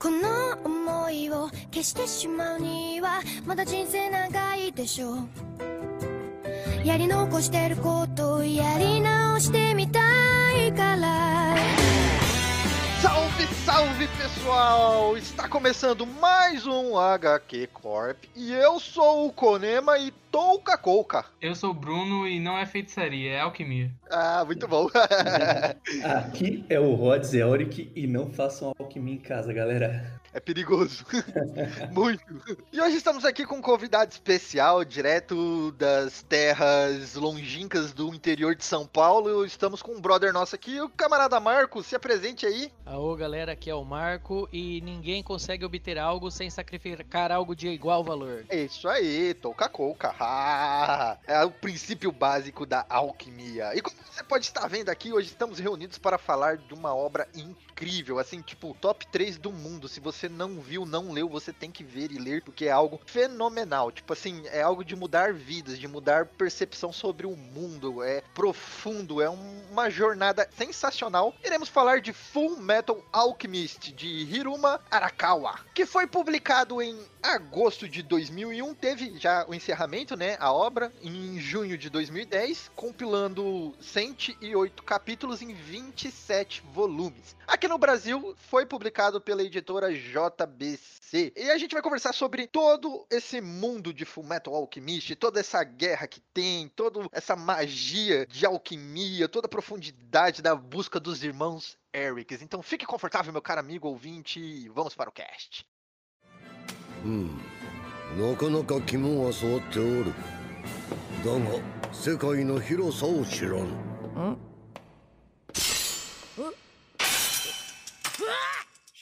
この思いを消してしまうにはまだ人生長いでしょうやり残してることをやり直してみたいから Salve, salve pessoal! Está começando mais um HQ Corp e eu sou o Konema e Touca Couca. Eu sou o Bruno e não é feitiçaria, é alquimia. Ah, muito bom. Aqui é o Rod Zelric e não façam alquimia em casa, galera. É perigoso. Muito. E hoje estamos aqui com um convidado especial, direto das terras longínquas do interior de São Paulo. Estamos com um brother nosso aqui, o camarada Marco. Se apresente aí. Aô, galera, aqui é o Marco e ninguém consegue obter algo sem sacrificar algo de igual valor. É isso aí, touca couca. É o princípio básico da alquimia. E como você pode estar vendo aqui, hoje estamos reunidos para falar de uma obra incrível, assim, tipo, top 3 do mundo. Se você não viu, não leu, você tem que ver e ler, porque é algo fenomenal. Tipo assim, é algo de mudar vidas, de mudar percepção sobre o mundo. É profundo, é um- uma jornada sensacional. Iremos falar de Full Metal Alchemist, de Hiruma Arakawa, que foi publicado em agosto de 2001. Teve já o encerramento, né? A obra, em junho de 2010, compilando 108 capítulos em 27 volumes. Aqui no Brasil, foi publicado pela editora JBC. E a gente vai conversar sobre todo esse mundo de Fullmetal Alchemist, toda essa guerra que tem, toda essa magia de alquimia, toda a profundidade da busca dos irmãos Erics. Então fique confortável, meu caro amigo ouvinte, e vamos para o cast. うんなかなか肝は据わっておるだが世界の広さを知らぬ Acho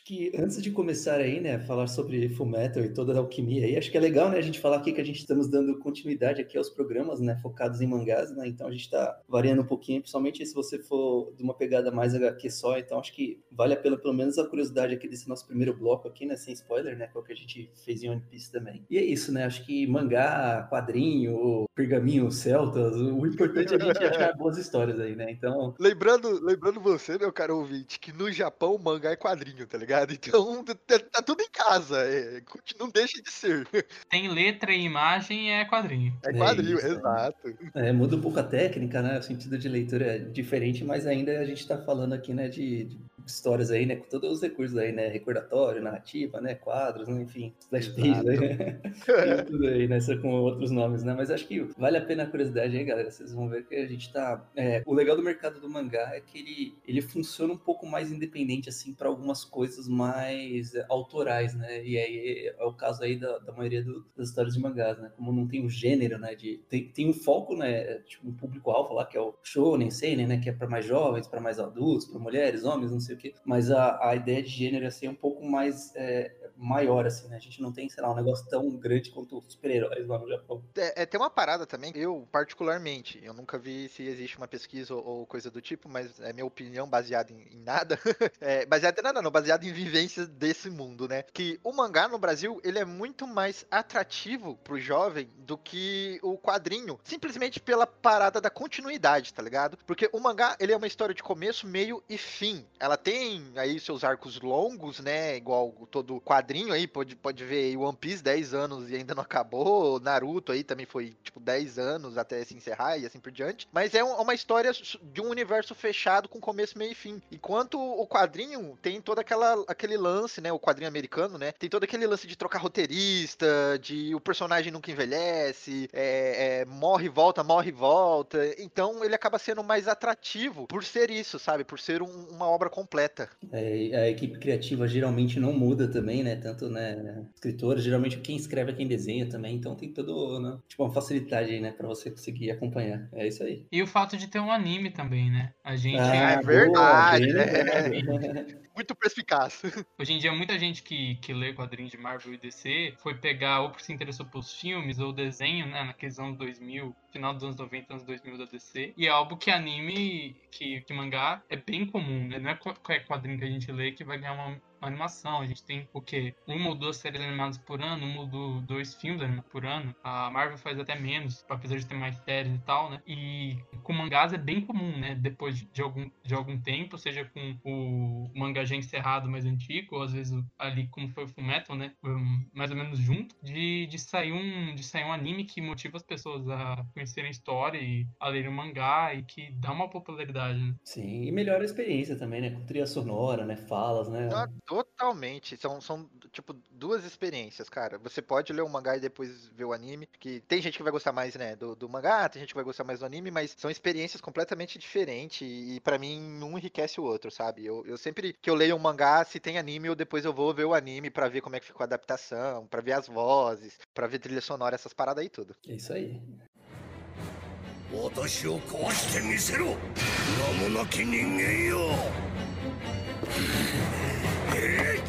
que antes de começar aí, né, falar sobre Fullmetal e toda a alquimia aí, acho que é legal, né, a gente falar aqui que a gente estamos dando continuidade aqui aos programas, né, focados em mangás, né, então a gente tá variando um pouquinho, principalmente se você for de uma pegada mais HQ só, então acho que vale a pena pelo menos a curiosidade aqui desse nosso primeiro bloco aqui, né, sem spoiler, né, que é que a gente fez em One Piece também. E é isso, né, acho que mangá, quadrinho, pergaminho, celtas, o importante é a gente achar boas histórias aí, né, então Lembrando, lembrando você, meu caro ouvinte, que no Japão mangá é quadrinho, tá ligado? Então tá, tá tudo em casa, é, não deixa de ser. Tem letra e imagem é quadrinho. É É quadrinho, isso, é. exato. É, muda um pouco a técnica, né? O sentido de leitura é diferente, mas ainda a gente está falando aqui, né, de, de histórias aí, né, com todos os recursos aí, né, recordatório, narrativa, né, quadros, né, enfim, splash page, né? Tem tudo aí, né, só com outros nomes, né? Mas acho que vale a pena a curiosidade aí, galera. Vocês vão ver que a gente tá. é, o legal do mercado do mangá é que ele, ele funciona um pouco mais independente, assim, para algumas coisas mais autorais, né? E aí é o caso aí da, da maioria do- das histórias de mangás, né? Como não tem o gênero, né? De, tem, tem um foco, né? Tipo, um público-alvo lá, que é o shonen, seinen, né? Que é para mais jovens, para mais adultos, para mulheres, homens, não sei o quê. Mas a, a ideia de gênero, assim, é um pouco mais é, maior, assim, né? A gente não tem, sei lá, um negócio tão grande quanto os super-heróis lá no Japão. É, é, tem uma parada também, eu particularmente, eu nunca vi se existe uma pesquisa ou, ou coisa do tipo, mas é minha opinião baseada em, em nada. é, baseada em nada não, baseada em vivências desse mundo, né? Que o mangá no Brasil, ele é muito mais atrativo pro jovem do que o quadrinho, simplesmente pela parada da continuidade, tá ligado? Porque o mangá, ele é uma história de começo, meio e fim. Ela tem aí seus arcos longos, né? Igual todo quadrinho aí, pode, pode ver One Piece 10 anos e ainda não acabou. Naruto aí também foi, tipo, 10 anos até se encerrar e assim por diante. Mas é um- uma história de um universo fechado com começo, meio e fim. Enquanto o quadrinho tem todo aquela, aquele lance, né? O quadrinho americano, né? Tem todo aquele lance de trocar roteirista, de o personagem nunca envelhece, é, é, morre volta, morre volta. Então ele acaba sendo mais atrativo por ser isso, sabe? Por ser um- uma obra completa. É, a equipe criativa geralmente não muda também, né? Tanto, né, escritores, geralmente quem escreve é quem desenha também, então tem todo, né, tipo, uma facilidade aí, né, pra você conseguir acompanhar. É isso aí. E o fato de ter um anime também, né? A gente. é boa, verdade, bem né? lembrado. Muito perspicaz. Hoje em dia, muita gente que, que lê quadrinhos de Marvel e DC foi pegar ou porque se interessou pelos filmes ou desenho, né? Naqueles anos 2000, final dos anos 90, anos 2000 da DC. E é algo que anime, que, que mangá é bem comum, né? Não é qualquer quadrinho que a gente lê que vai ganhar uma, animação. A gente tem o quê? Uma ou duas séries animadas por ano, uma ou dois filmes animados por ano. A Marvel faz até menos, apesar de ter mais séries e tal, né? E com mangás é bem comum, né? Depois de algum, de algum tempo, seja com o mangá já encerrado mais antigo, ou às vezes ali como foi o Fullmetal, né? Mais ou menos junto, de, de, sair um, de sair um anime que motiva as pessoas a conhecerem a história e a lerem o mangá e que dá uma popularidade, né? Sim, e melhora a experiência também, né? Com trilha sonora, né? Falas, né? Ah, totalmente. São, são, tipo, duas experiências, cara. Você pode ler o mangá e depois ver o anime, que tem gente que vai gostar mais, né, do, do mangá, tem gente que vai gostar mais do anime, mas são experiências completamente diferentes e para mim um enriquece o outro, sabe? Eu, eu sempre que eu leio um mangá, se tem anime, eu depois eu vou ver o anime para ver como é que ficou a adaptação, para ver as vozes, para ver trilha sonora, essas paradas aí tudo. É isso aí. 私を壊してみせろ名もなき人間よ Hit!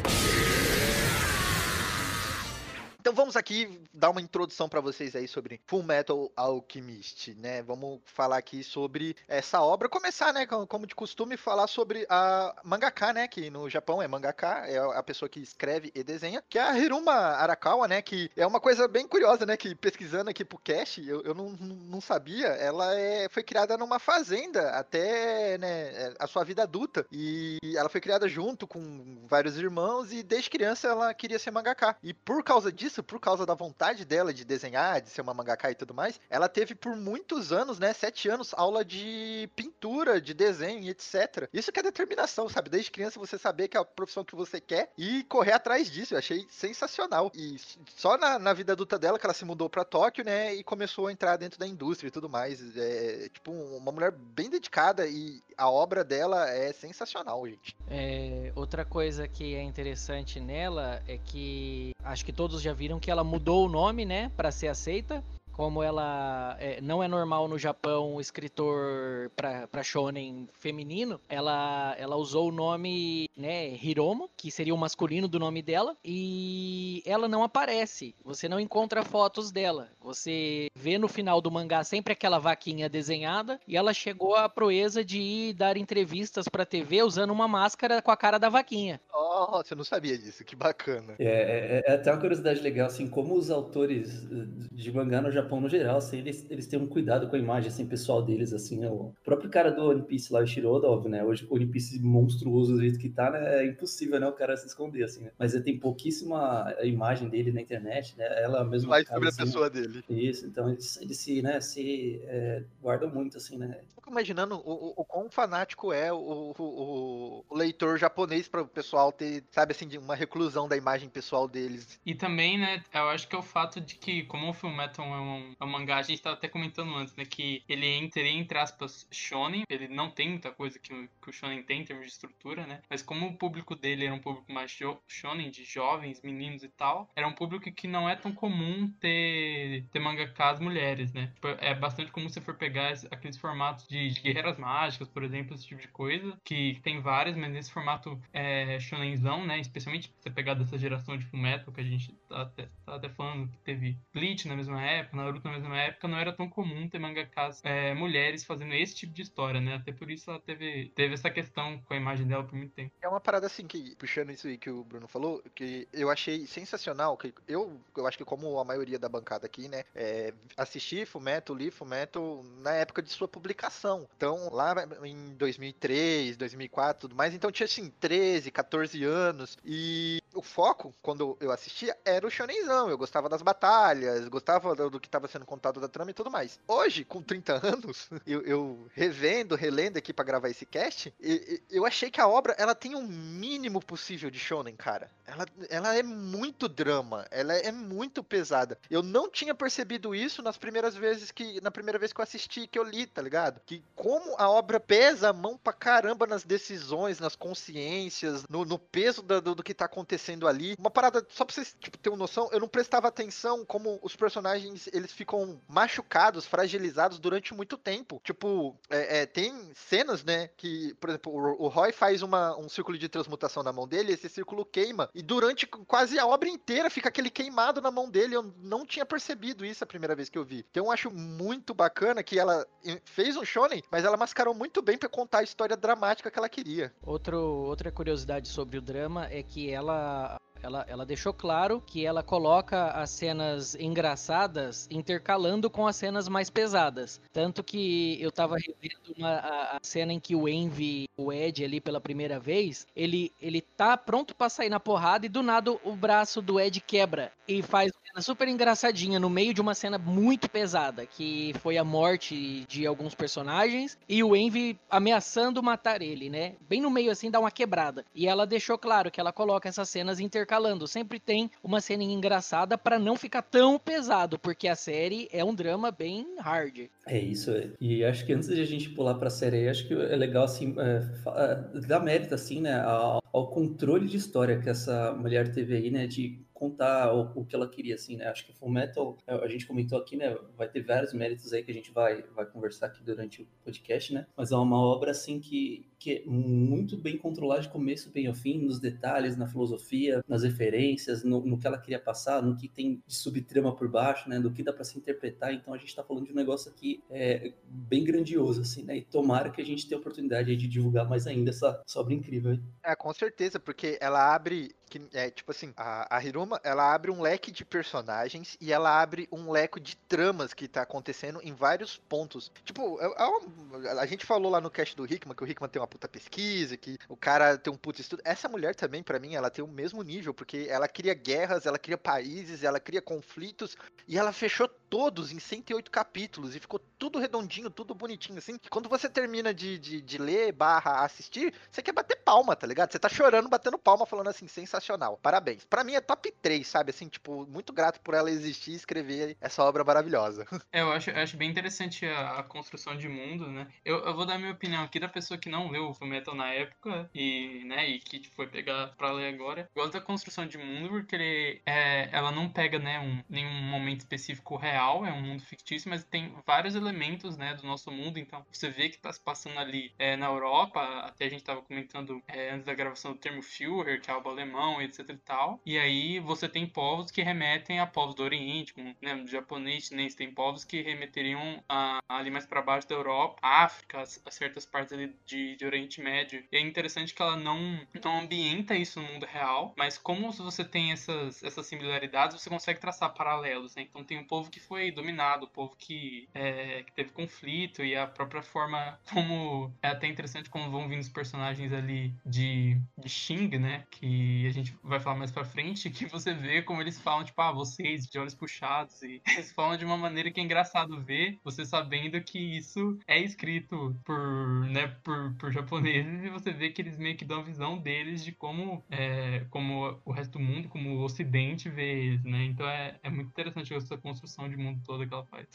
Então vamos aqui dar uma introdução para vocês aí sobre Full Metal Alchemist, né? Vamos falar aqui sobre essa obra. Começar, né, como de costume, falar sobre a mangaka, né, que no Japão é mangaka, é a pessoa que escreve e desenha, que é a Hiruma Arakawa, né, que é uma coisa bem curiosa, né, que pesquisando aqui pro cast, eu, eu não, não sabia, ela é, foi criada numa fazenda até, né, a sua vida adulta, e ela foi criada junto com vários irmãos e desde criança ela queria ser mangaka. E por causa disso, isso, por causa da vontade dela de desenhar, de ser uma mangaka e tudo mais, ela teve por muitos anos, né, sete anos, aula de pintura, de desenho e etc. Isso que é determinação, sabe? Desde criança você saber que é a profissão que você quer e correr atrás disso. Eu achei sensacional. E só na, na vida adulta dela que ela se mudou para Tóquio, né, e começou a entrar dentro da indústria e tudo mais. É, tipo, uma mulher bem dedicada e a obra dela é sensacional, gente. É, outra coisa que é interessante nela é que acho que todos já viram que ela mudou o nome, né, para ser aceita como ela é, não é normal no Japão o escritor para shonen feminino, ela, ela usou o nome né, Hiromo, que seria o masculino do nome dela, e ela não aparece. Você não encontra fotos dela. Você vê no final do mangá sempre aquela vaquinha desenhada, e ela chegou à proeza de ir dar entrevistas para TV usando uma máscara com a cara da vaquinha. Nossa, eu não sabia disso, que bacana. É, é, é até uma curiosidade legal, assim, como os autores de mangá no Japão Japão no geral, assim, eles, eles têm um cuidado com a imagem, assim, pessoal deles, assim, né? O próprio cara do One Piece lá, o Shiroda, óbvio, né? Hoje o One Piece monstruoso do jeito que tá, né? É impossível, né? O cara se esconder, assim, né? Mas tem pouquíssima imagem dele na internet, né? Ela mesma... Mais sobre assim, a pessoa dele. Isso, então eles, eles se, né, se é, guardam muito, assim, né? Fico imaginando o, o, o quão fanático é o, o, o leitor japonês para o pessoal ter, sabe, assim, uma reclusão da imagem pessoal deles. E também, né, eu acho que é o fato de que, como o Fullmetal é um um, é um mangá, a gente tava até comentando antes, né? Que ele é, entre aspas, shonen. Ele não tem muita coisa que que o shonen tem em termos de estrutura, né? Mas como o público dele era um público mais shonen, de jovens, meninos e tal, era um público que não é tão comum ter, ter mangakas mulheres, né? Tipo, é bastante comum você for pegar aqueles formatos de, de, guerreiras mágicas, por exemplo, esse tipo de coisa, que tem várias, mas nesse formato é, shonenzão, né? Especialmente você pegar dessa geração de Fullmetal que a gente tá até, tá até falando que teve Bleach na mesma época, Naruto na mesma época, não era tão comum ter mangakas é, mulheres fazendo esse tipo de história, né? Até por isso ela teve, teve essa questão com a imagem dela por muito tempo. É uma parada assim que, puxando isso aí que o Bruno falou, que eu achei sensacional, que eu, eu acho que como a maioria da bancada aqui, né, é, assisti Fumeto, li Fumeto na época de sua publicação. Então, lá em 2003, 2004, tudo mais, então tinha assim 13, 14 anos e o foco, quando eu assistia, era o shonenzão. Eu gostava das batalhas, gostava do, que estava sendo contado da trama e tudo mais. Hoje, com 30 anos, eu, eu revendo, relendo aqui para gravar esse cast, eu, eu achei que a obra, ela tem um mínimo possível de shonen, cara. Ela, ela é muito drama, ela é muito pesada. Eu não tinha percebido isso nas primeiras vezes que, na primeira vez que eu assisti, que eu li, tá ligado? Que como a obra pesa a mão pra caramba nas decisões, nas consciências, no, no peso do, do que tá acontecendo ali. Uma parada, só pra vocês tipo, terem uma noção, eu não prestava atenção como os personagens eles ficam machucados, fragilizados durante muito tempo. Tipo, é, é, tem cenas, né, que, por exemplo, o, o Roy faz uma, um círculo de transmutação na mão dele, esse círculo queima, e durante quase a obra inteira fica aquele queimado na mão dele. Eu não tinha percebido isso a primeira vez que eu vi. Então eu acho muito bacana que ela fez um shonen, mas ela mascarou muito bem para contar a história dramática que ela queria. Outro, outra curiosidade sobre o drama é que ela ela, ela deixou claro que ela coloca as cenas engraçadas intercalando com as cenas mais pesadas. Tanto que eu tava revendo uma, a, a, cena em que o Envy, o Ed ali pela primeira vez, ele, ele tá pronto para sair na porrada e do nada o braço do Ed quebra e faz uma cena super engraçadinha no meio de uma cena muito pesada, que foi a morte de alguns personagens e o Envy ameaçando matar ele, né? Bem no meio assim dá uma quebrada. E ela deixou claro que ela coloca essas cenas intercaladas intercalando. Sempre tem uma cena engraçada para não ficar tão pesado, porque a série é um drama bem hard. É isso, é. e acho que antes de a gente pular pra série, acho que é legal, assim, é, é, dar mérito, assim, né, ao, ao controle de história que essa mulher teve aí, né, de contar o, o, que ela queria, assim, né? Acho que Full Metal, é, a gente comentou aqui, né? Vai ter vários méritos aí que a gente vai, vai conversar aqui durante o podcast, né? Mas é uma obra, assim, que, que é muito bem controlada de começo bem ao fim, nos detalhes, na filosofia, nas referências, no, no que ela queria passar, no que tem de subtrama por baixo, né? Do que dá para se interpretar. Então a gente tá falando de um negócio aqui é, bem grandioso, assim, né? E tomara que a gente tenha a oportunidade de divulgar mais ainda essa, essa obra incrível. É, com certeza, porque ela abre que é tipo assim, a, a Hiruma, ela abre um leque de personagens e ela abre um leque de tramas que tá acontecendo em vários pontos. Tipo, é, é a gente falou lá no cast do Hickman que o Hickman tem uma puta pesquisa, que o cara tem um puta estudo. Essa mulher também, para mim, ela tem o mesmo nível, porque ela cria guerras, ela cria países, ela cria conflitos e ela fechou todos em 108 capítulos e ficou tudo redondinho, tudo bonitinho, assim. Que quando você termina de, de, de ler barra assistir, você quer bater palma, tá ligado? Você tá chorando, batendo palma, falando assim, sensacional. Parabéns. Para mim é top 3, sabe? Assim, tipo, muito grato por ela existir e escrever essa obra maravilhosa. É, eu acho, eu acho bem interessante a, a construção de mundo, né? Eu, eu, vou dar minha opinião aqui da pessoa que não leu o Fullmetal na época e, né, e que foi pegar pra ler agora. Eu gosto da construção de mundo porque ele, é, ela não pega, né, um, nenhum momento específico real, é um mundo fictício, mas tem vários elementos, né, do nosso mundo. Então, você vê que tá se passando ali é, na Europa, até a gente tava comentando é, antes da gravação do termo Führer, que é algo alemão, etc e tal. E aí você tem povos que remetem a povos do Oriente, como né, no japonês, chinês, tem povos que remeteriam a, ali mais para baixo da Europa, África, a certas partes ali de, de Oriente Médio. E é interessante que ela não, não ambienta isso no mundo real, mas como você tem essas, essas similaridades, você consegue traçar paralelos, né? Então tem um povo que foi dominado, o povo que, é, que teve conflito e a própria forma como é até interessante como vão vindo os personagens ali de, de Xing, né? Que a gente vai falar mais pra frente, que você vê como eles falam, tipo, ah, vocês de olhos puxados. E eles falam de uma maneira que é engraçado ver, você sabendo que isso é escrito por, né, por, por japoneses, e você vê que eles meio que dão a visão deles de como, é, como o resto do mundo, como o ocidente vê eles, né? Então é, é muito interessante essa construção de mundo toda que ela faz.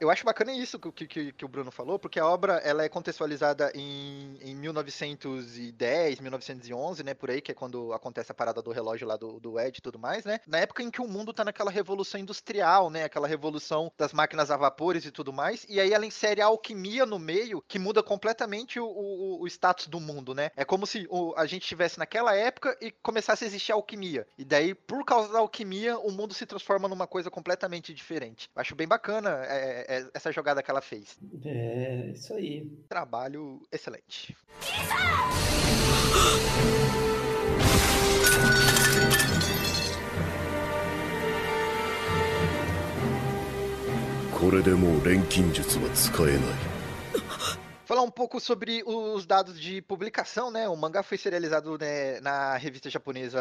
Eu acho bacana isso que, que, que o Bruno falou, porque a obra ela é contextualizada em, em 1910, 1911, né, por aí, que é quando acontece a parada do relógio lá do, do Ed e tudo mais, né? Na época em que o mundo tá naquela revolução industrial, né? Aquela revolução das máquinas a vapores e tudo mais. E aí ela insere a alquimia no meio, que muda completamente o, o, o status do mundo, né? É como se o, a gente estivesse naquela época e começasse a existir a alquimia. E daí, por causa da alquimia, o mundo se transforma numa coisa completamente diferente Acho bem bacana é, é, essa jogada que ela fez. É, isso aí. Trabalho excelente. これでもう錬金術は使えない Falar um pouco sobre os dados de publicação, né? O mangá foi serializado né, na revista japonesa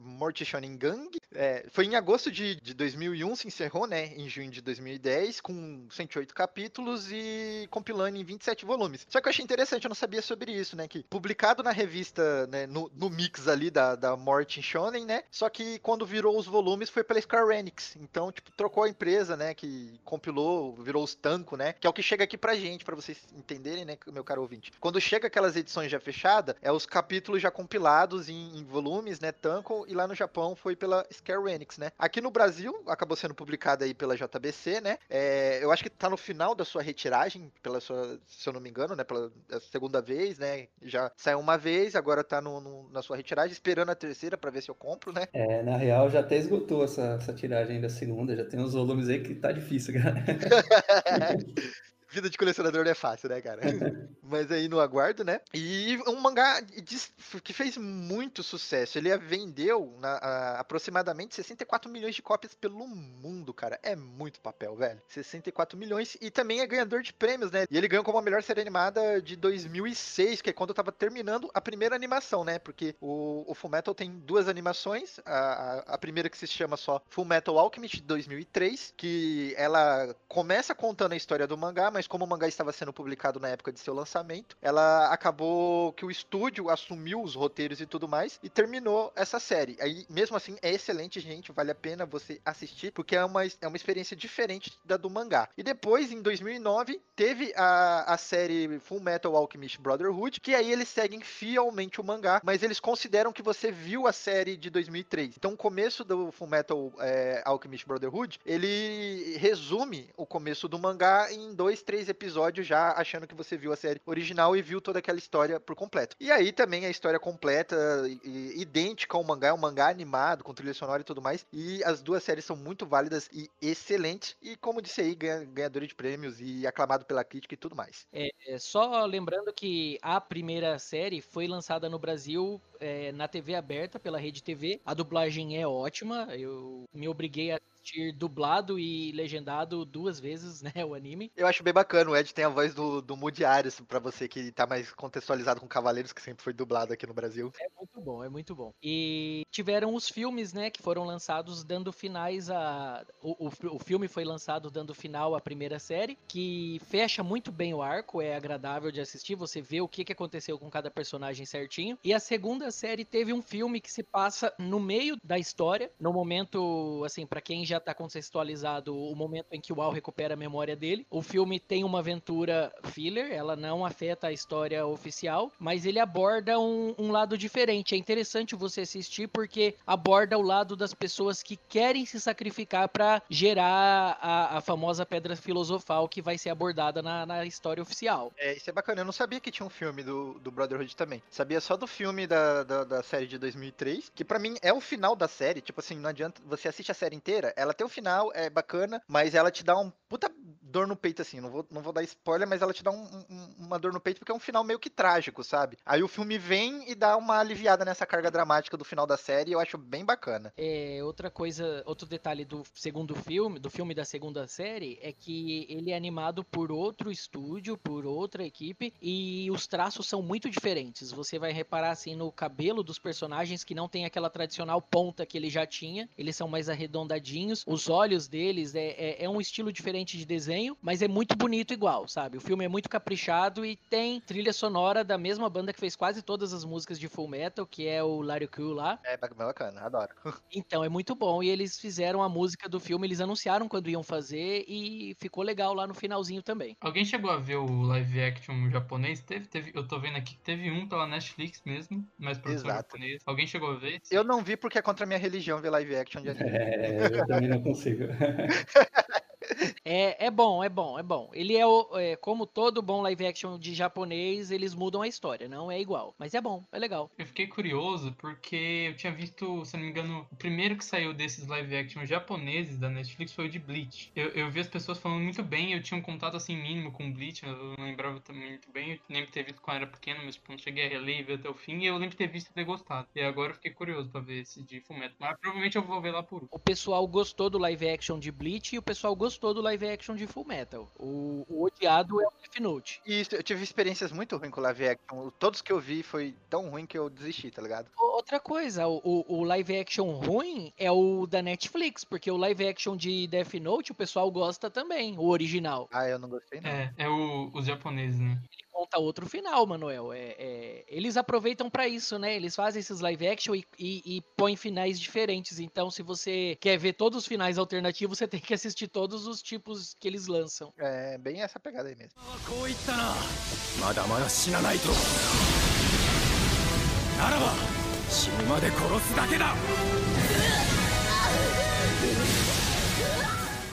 Morty Shonen Gang. É, foi em agosto de, de 2001, se encerrou, né? Em junho de 2010, com 108 capítulos e compilando em 27 volumes. Só que eu achei interessante, eu não sabia sobre isso, né? Que publicado na revista, né, no, no mix ali da, da Morty Shonen, né? Só que quando virou os volumes foi pela Square Enix. Então, tipo, trocou a empresa, né? Que compilou, virou os Tanco, né? Que é o que chega aqui pra gente, pra vocês entenderem né? meu caro ouvinte? Quando chega aquelas edições já fechadas, é os capítulos já compilados em, em volumes, né, Tanko, e lá no Japão foi pela Square Enix, né? Aqui no Brasil, acabou sendo publicada aí pela JBC, né? É, eu acho que tá no final da sua retiragem, pela sua, se eu não me engano, né, pela segunda vez, né? Já saiu uma vez, agora tá no, no, na sua retiragem, esperando a terceira para ver se eu compro, né? É, na real já até esgotou essa, essa tiragem da segunda, já tem uns volumes aí que tá difícil, cara. Vida de colecionador não é fácil, né, cara? Mas aí no aguardo, né? E um mangá que fez muito sucesso. Ele vendeu na, a, aproximadamente 64 milhões de cópias pelo mundo, cara. É muito papel, velho. 64 milhões. E também é ganhador de prêmios, né? E ele ganhou como a melhor série animada de 2006, que é quando eu tava terminando a primeira animação, né? Porque o, o Fullmetal tem duas animações. A, a, a primeira que se chama só Fullmetal Alchemist, de 2003, que ela começa contando a história do mangá, mas mas como o mangá estava sendo publicado na época de seu lançamento, ela acabou que o estúdio assumiu os roteiros e tudo mais e terminou essa série. Aí, mesmo assim, é excelente, gente, vale a pena você assistir, porque é uma, é uma experiência diferente da do mangá. E depois, em 2009, teve a, a série Full Metal Alchemist Brotherhood, que aí eles seguem fielmente o mangá, mas eles consideram que você viu a série de 2003. Então, o começo do Full Metal é, Alchemist Brotherhood, ele resume o começo do mangá em dois, três três episódios já achando que você viu a série original e viu toda aquela história por completo. E aí também a história completa, e, idêntica ao mangá, é um mangá animado, com trilha sonora e tudo mais. E as duas séries são muito válidas e excelentes. E como disse aí, ganhador de prêmios e aclamado pela crítica e tudo mais. É, é, só lembrando que a primeira série foi lançada no Brasil é, na TV aberta pela Rede TV. A dublagem é ótima. Eu me obriguei a assistir dublado e legendado duas vezes, né, o anime. Eu acho bem bacana, o Ed tem a voz do, do Moody Arias, pra você que tá mais contextualizado com Cavaleiros, que sempre foi dublado aqui no Brasil. É muito bom, é muito bom. E tiveram os filmes, né, que foram lançados dando finais a... O, o, o filme foi lançado dando final à primeira série, que fecha muito bem o arco, é agradável de assistir, você vê o que, que aconteceu com cada personagem certinho. E a segunda série teve um filme que se passa no meio da história, no momento, assim, para quem já tá contextualizado o momento em que o Al recupera a memória dele. O filme tem uma aventura filler, ela não afeta a história oficial, mas ele aborda um, um lado diferente. É interessante você assistir porque aborda o lado das pessoas que querem se sacrificar para gerar a, a, famosa pedra filosofal que vai ser abordada na, na, história oficial. É, isso é bacana. Eu não sabia que tinha um filme do, do Brotherhood também. Sabia só do filme da, da, da série de 2003, que para mim é o final da série. Tipo assim, não adianta. Você assiste a série inteira, ela tem o final, é bacana, mas ela te dá um puta dor no peito, assim. Não vou, não vou dar spoiler, mas ela te dá um, um, uma dor no peito porque é um final meio que trágico, sabe? Aí o filme vem e dá uma aliviada nessa carga dramática do final da série e eu acho bem bacana. É, outra coisa, outro detalhe do segundo filme, do filme da segunda série, é que ele é animado por outro estúdio, por outra equipe, e os traços são muito diferentes. Você vai reparar, assim, no cabelo dos personagens que não tem aquela tradicional ponta que ele já tinha, eles são mais arredondadinhos, os olhos deles é, é, é um estilo diferente de desenho mas é muito bonito igual, sabe? O filme é muito caprichado e tem trilha sonora da mesma banda que fez quase todas as músicas de Full Metal, que é o Larry Q lá. É bacana, adoro. Então, é muito bom. E eles fizeram a música do filme, eles anunciaram quando iam fazer e ficou legal lá no finalzinho também. Alguém chegou a ver o live action japonês? Teve, teve, eu tô vendo aqui que teve um pela Netflix mesmo, mas produção japonês. Alguém chegou a ver? Eu não vi porque é contra a minha religião ver live action de anime. É, eu também não consigo. É, é bom, é bom, é bom. Ele é, o, é, como todo bom live action de japonês, eles mudam a história, não é igual. Mas é bom, é legal. Eu fiquei curioso porque eu tinha visto, se não me engano, o primeiro que saiu desses live action japoneses da Netflix foi o de Bleach. Eu, eu vi as pessoas falando muito bem, eu tinha um contato assim mínimo com Bleach, eu não lembrava também muito bem. Eu lembro de ter visto quando era pequeno, mas tipo, não cheguei a reler e ver até o fim. E eu lembro de ter visto e ter gostado. E agora eu fiquei curioso pra ver esse de Fullmetal. Mas provavelmente eu vou ver lá por. O pessoal gostou do live action de Bleach e o pessoal gostou do live action de Full Metal. O, o odiado é o Death Note. Isso, eu tive experiências muito ruins com live action. Todos que eu vi foi tão ruim que eu desisti, tá ligado? Outra coisa, o, o live action ruim é o da Netflix, porque o live action de Death Note o pessoal gosta também, o original. Ah, eu não gostei não. É, é o, os japoneses, né? Ele conta outro final, Manuel. É, é, eles aproveitam para isso, né? Eles fazem esses live action e, e, e põem finais diferentes. Então, se você quer ver todos os finais alternativos, você tem que assistir todos os tipos que eles lançam. É bem essa pegada aí mesmo. こう言ったなまだまだ死なないとならば死ぬまで殺すだけだ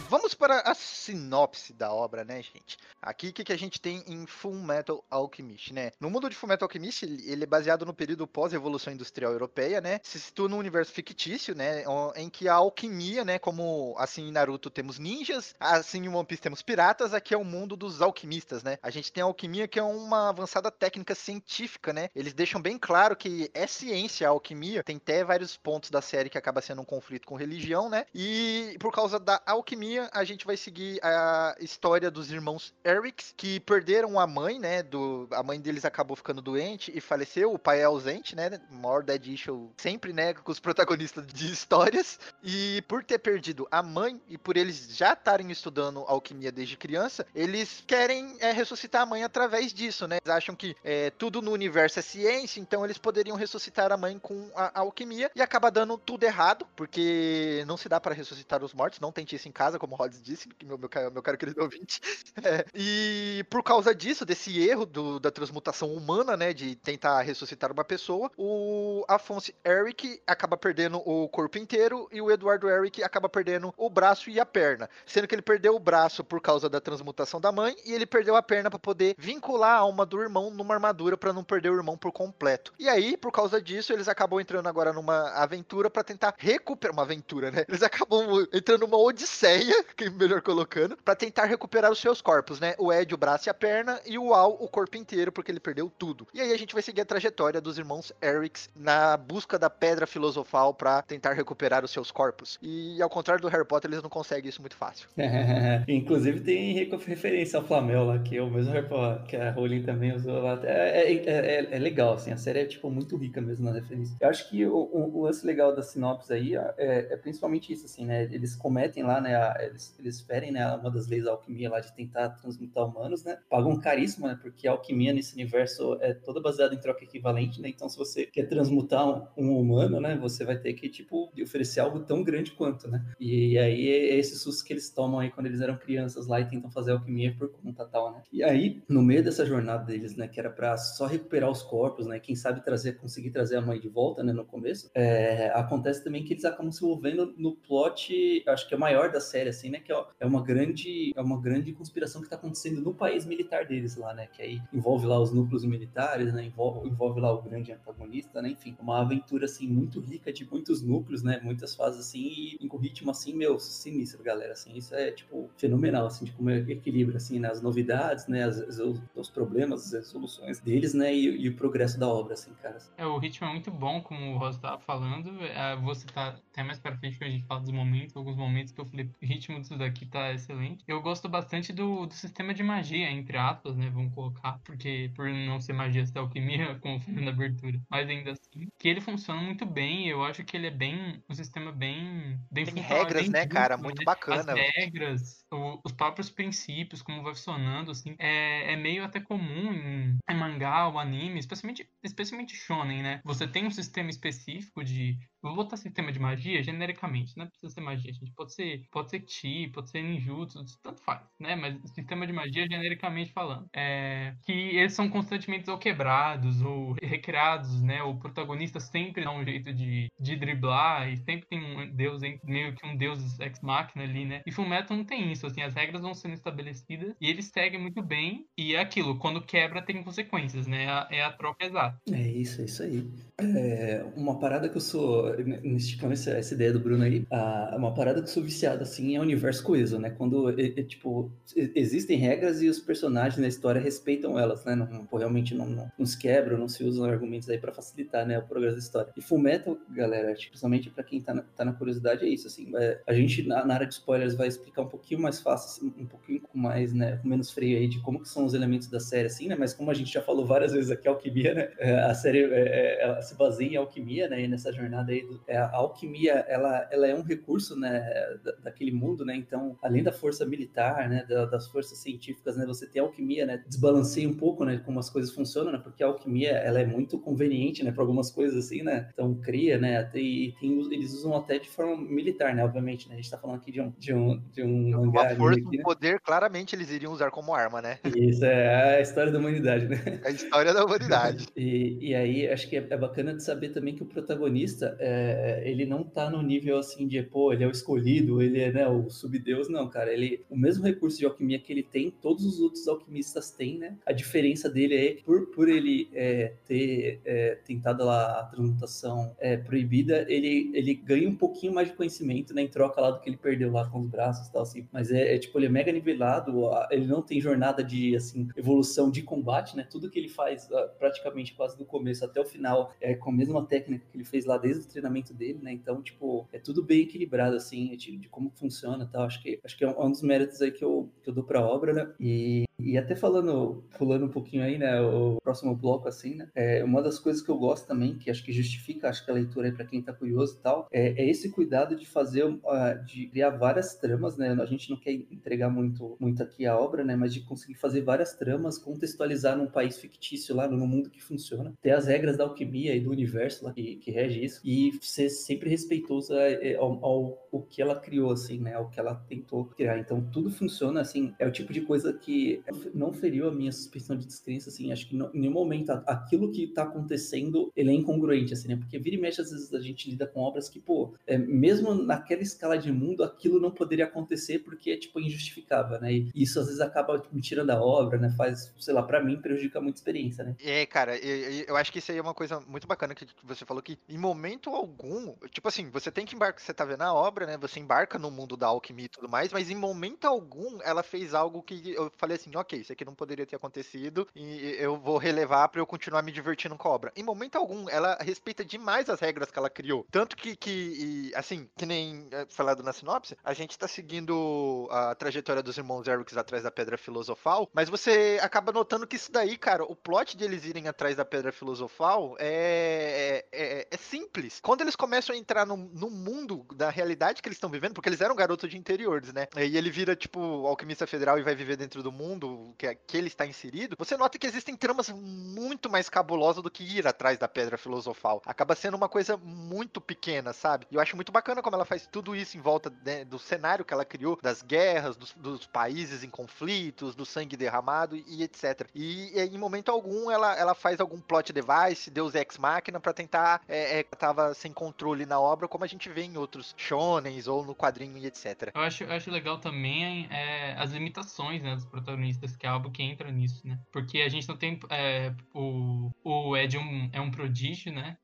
Vamos para a sinopse da obra, né, gente? Aqui, o que, que a gente tem em Full Metal Alchemist, né? No mundo de Full Metal Alchemist, ele é baseado no período pós-revolução industrial europeia, né? Se situa num universo fictício, né? Em que a alquimia, né? Como assim em Naruto temos ninjas, assim em One Piece temos piratas, aqui é o mundo dos alquimistas, né? A gente tem a alquimia que é uma avançada técnica científica, né? Eles deixam bem claro que é ciência a alquimia, tem até vários pontos da série que acaba sendo um conflito com religião, né? E por causa da alquimia, a gente vai seguir a história dos irmãos Erics, que perderam a mãe, né? Do, a mãe deles acabou ficando doente e faleceu, o pai é ausente, né? Maior dead issue sempre, né? Com os protagonistas de histórias. E por ter perdido a mãe e por eles já estarem estudando alquimia desde criança, eles querem é, ressuscitar a mãe através disso, né? Eles acham que é, tudo no universo é ciência, então eles poderiam ressuscitar a mãe com a, a alquimia e acaba dando tudo errado, porque não se dá para ressuscitar os mortos, não tente isso em casa, como o Rods disse, que meu, meu, meu caro querido ouvinte. É, e por causa disso, desse erro do- da transmutação humana, né, de tentar ressuscitar uma pessoa, o Afonso Eric acaba perdendo o corpo inteiro e o Eduardo Eric acaba perdendo o braço e a perna, sendo que ele perdeu o braço por causa da transmutação da mãe e ele perdeu a perna para poder vincular a alma do irmão numa armadura para não perder o irmão por completo. E aí, por causa disso, eles acabam entrando agora numa aventura para tentar recuperar uma aventura, né? Eles acabam entrando numa odisseia, que melhor colocando, para tentar recuperar os seus corpos, né? O Ed, o braço e a perna, e o Al, o corpo inteiro, porque ele perdeu tudo. E aí a gente vai seguir a trajetória dos irmãos Erics na busca da pedra filosofal para tentar recuperar os seus corpos. E ao contrário do Harry Potter, eles não conseguem isso muito fácil. Inclusive tem re- referência ao Flamel lá, que é o mesmo Harry que a Rowling também usou lá. É, é, é- é legal, assim, a série é tipo muito rica mesmo na referência. Eu acho que o, o- o lance legal da sinopse aí é, é principalmente isso, assim, né? Eles cometem lá, né? a- eles, eles ferem, né? Uma das leis da alquimia lá de tentar transmutar humanos, né? Pagam caríssimo, né? Porque a alquimia nesse universo é toda baseada em troca equivalente, né? Então, se você quer transmutar um, um humano, né? Você vai ter que, tipo, oferecer algo tão grande quanto, né? E aí é esse susto que eles tomam aí quando eles eram crianças lá e tentam fazer alquimia por conta tal, né? E aí, no meio dessa jornada deles, né? Que era pra só recuperar os corpos, né? Quem sabe trazer, conseguir trazer a mãe de volta, né? No começo, é, acontece também que eles acabam se envolvendo no plot, acho que é maior da série, assim, né? Que é, é uma grande, é uma grande conspiração que tá acontecendo no país militar deles lá, né? Que aí envolve lá os núcleos militares, né? Envolve, envolve lá o grande antagonista, né? Enfim, uma aventura, assim, muito rica de muitos núcleos, né? Muitas fases, assim, e com ritmo, assim, meu, sinistro, galera, assim. Isso é, tipo, fenomenal, assim, de como é equilíbrio, assim, né? As novidades, né? As, as- os problemas, as resoluções deles, né? E, e o progresso da obra, assim, cara. É, o ritmo é muito bom, como o Ross estava falando. É, vou citar até mais pra frente que a gente fala dos momentos, alguns momentos que eu falei, ritmo disso daqui tá excelente. Eu gosto bastante do, do sistema de magia, entre aspas, né? Vamos colocar, porque por não ser magia, ser alquimia, como falei na abertura. Mas ainda assim, que ele funciona muito bem. Eu acho que ele é bem. Um sistema bem. bem Tem funcional, regras, bem né, cara? justo, Muito né? bacana. As regras, o- os próprios princípios, como vai funcionando, assim, é, é meio até comum em, em mangá ou anime, especialmente, especialmente shonen, né? Você tem um sistema específico de vou botar sistema de magia genericamente, não precisa ser magia, gente. Pode ser, pode ser chi, pode ser ninjutsu, tanto faz, né? Mas sistema de magia genericamente falando. É, que eles são constantemente ou quebrados ou recriados, né? O protagonista sempre dá um jeito de, de driblar e sempre tem um deus, meio que um deus ex-máquina ali, né? E Fullmetal não tem isso, assim, as regras vão sendo estabelecidas e eles seguem muito bem. E é aquilo, quando quebra tem consequências, né? É a, é a troca exata. É isso, é isso aí. É, uma parada que eu sou, esticando essa, essa ideia do Bruno aí, ah, uma parada que eu sou viciado, assim, é o universo coeso, né? Quando, é, é, tipo, existem regras e os personagens na história respeitam elas, né? Não, não- realmente não, não, não se quebram, não se usam argumentos aí pra facilitar, né, o progresso da história. E Fullmetal, galera, tipo, principalmente pra quem tá na, tá na curiosidade, é isso, assim, é, a gente, na, na área de spoilers, vai explicar um pouquinho mais fácil, assim, um pouquinho mais, né, com menos freio aí de como que são os elementos da série, assim, né? Mas como a gente já falou várias vezes aqui, a alquimia, né? é, a série, é, é, ela- se baseia em alquimia, né? E nessa jornada aí, do, é, a alquimia, ela, ela é um recurso, né? Da, daquele mundo, né? Então, além da força militar, né? Da, das forças científicas, né? Você tem alquimia, né? Desbalanceia um pouco, né? Como as coisas funcionam, né? Porque a alquimia, ela é muito conveniente, né? Para algumas coisas assim, né? Então, cria, né? E tem, eles usam até de forma militar, né? Obviamente, né? A gente tá falando aqui de um, de um, de um Uma força, aqui, né? um poder, claramente eles iriam usar como arma, né? Isso, é a história da humanidade, né? A história da humanidade. e, e aí, acho que é, é, bacana de saber também que o protagonista, é, ele não tá no nível assim de, pô, ele é o escolhido, ele é né, o subdeus, não, cara. Ele, o mesmo recurso de alquimia que ele tem, todos os outros alquimistas têm, né? A diferença dele é que por, por ele é, ter é, tentado lá a transmutação é, proibida, ele, ele ganha um pouquinho mais de conhecimento, né? Em troca lá do que ele perdeu lá com os braços e tal, assim. Mas é, é tipo, ele é mega nivelado, ele não tem jornada de, assim, evolução de combate, né? Tudo que ele faz ah, praticamente quase do começo até o final é com a mesma técnica que ele fez lá desde o treinamento dele, né? Então, tipo, é tudo bem equilibrado, assim, de, de como funciona e tal. Acho que, acho que é um, um dos méritos aí que eu, que eu dou pra obra, né? E, e até falando, pulando um pouquinho aí, né? O próximo bloco, assim, né? É, uma das coisas que eu gosto também, que acho que justifica, acho que a leitura aí pra quem tá curioso e tal, é, é esse cuidado de fazer, uh, de criar várias tramas, né? A gente não quer entregar muito, muito aqui a obra, né? Mas de conseguir fazer várias tramas, contextualizar num país fictício lá, no mundo que funciona, ter as regras da alquimia e do universo lá que, que rege isso, e ser sempre respeitoso ao, ao, ao que ela criou, assim, né? Ao que ela tentou criar. Então, tudo funciona, assim, é o tipo de coisa que não feriu a minha suspensão de descrença, assim, acho que em nenhum momento aquilo que tá acontecendo, ele é incongruente, assim, né? Porque vira e mexe, às vezes a gente lida com obras que, pô, é, mesmo naquela escala de mundo, aquilo não poderia acontecer porque é, tipo, injustificável, né? E isso às vezes acaba tipo, me tirando a obra, né? Faz, sei lá, para mim prejudica muito a experiência, né? É, cara, eu, eu acho que isso aí é uma coisa muito bacana que você falou que em momento algum, tipo assim, você tem que embarcar, você tá vendo a obra, né? Você embarca no mundo da alquimia e tudo mais, mas em momento algum ela fez algo que eu falei assim, ok, isso aqui não poderia ter acontecido e eu vou relevar para eu continuar me divertindo com a obra. Em momento algum, ela respeita demais as regras que ela criou. Tanto que, que assim, que nem é, falado na sinopse, a gente tá seguindo a trajetória dos irmãos Erics atrás da Pedra Filosofal, mas você acaba notando que isso daí, cara, o plot de eles irem atrás da Pedra Filosofal é, é, é, é simples. Quando eles começam a entrar no, no mundo da realidade que eles estão vivendo, porque eles eram garotos de interiores, né? E ele vira, tipo, alquimista federal e vai viver dentro do mundo que, que ele está inserido, você nota que existem tramas muito mais cabulosas do que ir atrás da Pedra Filosofal. Acaba sendo uma coisa muito pequena, sabe? E eu acho muito bacana como ela faz tudo isso em volta né, do cenário que ela criou, das guerras, dos, dos países em conflitos, do sangue derramado e etc. E, e, em momento algum ela, ela faz algum plot device, Deus Ex Machina, para tentar. É, é, tava sem controle na obra, como a gente vê em outros shonens ou no quadrinho e etc. Eu acho, eu acho legal também é, as limitações né, dos protagonistas, que é algo que entra nisso, né? Porque a gente não tem. É, o, o Ed um, é um prodígio, né?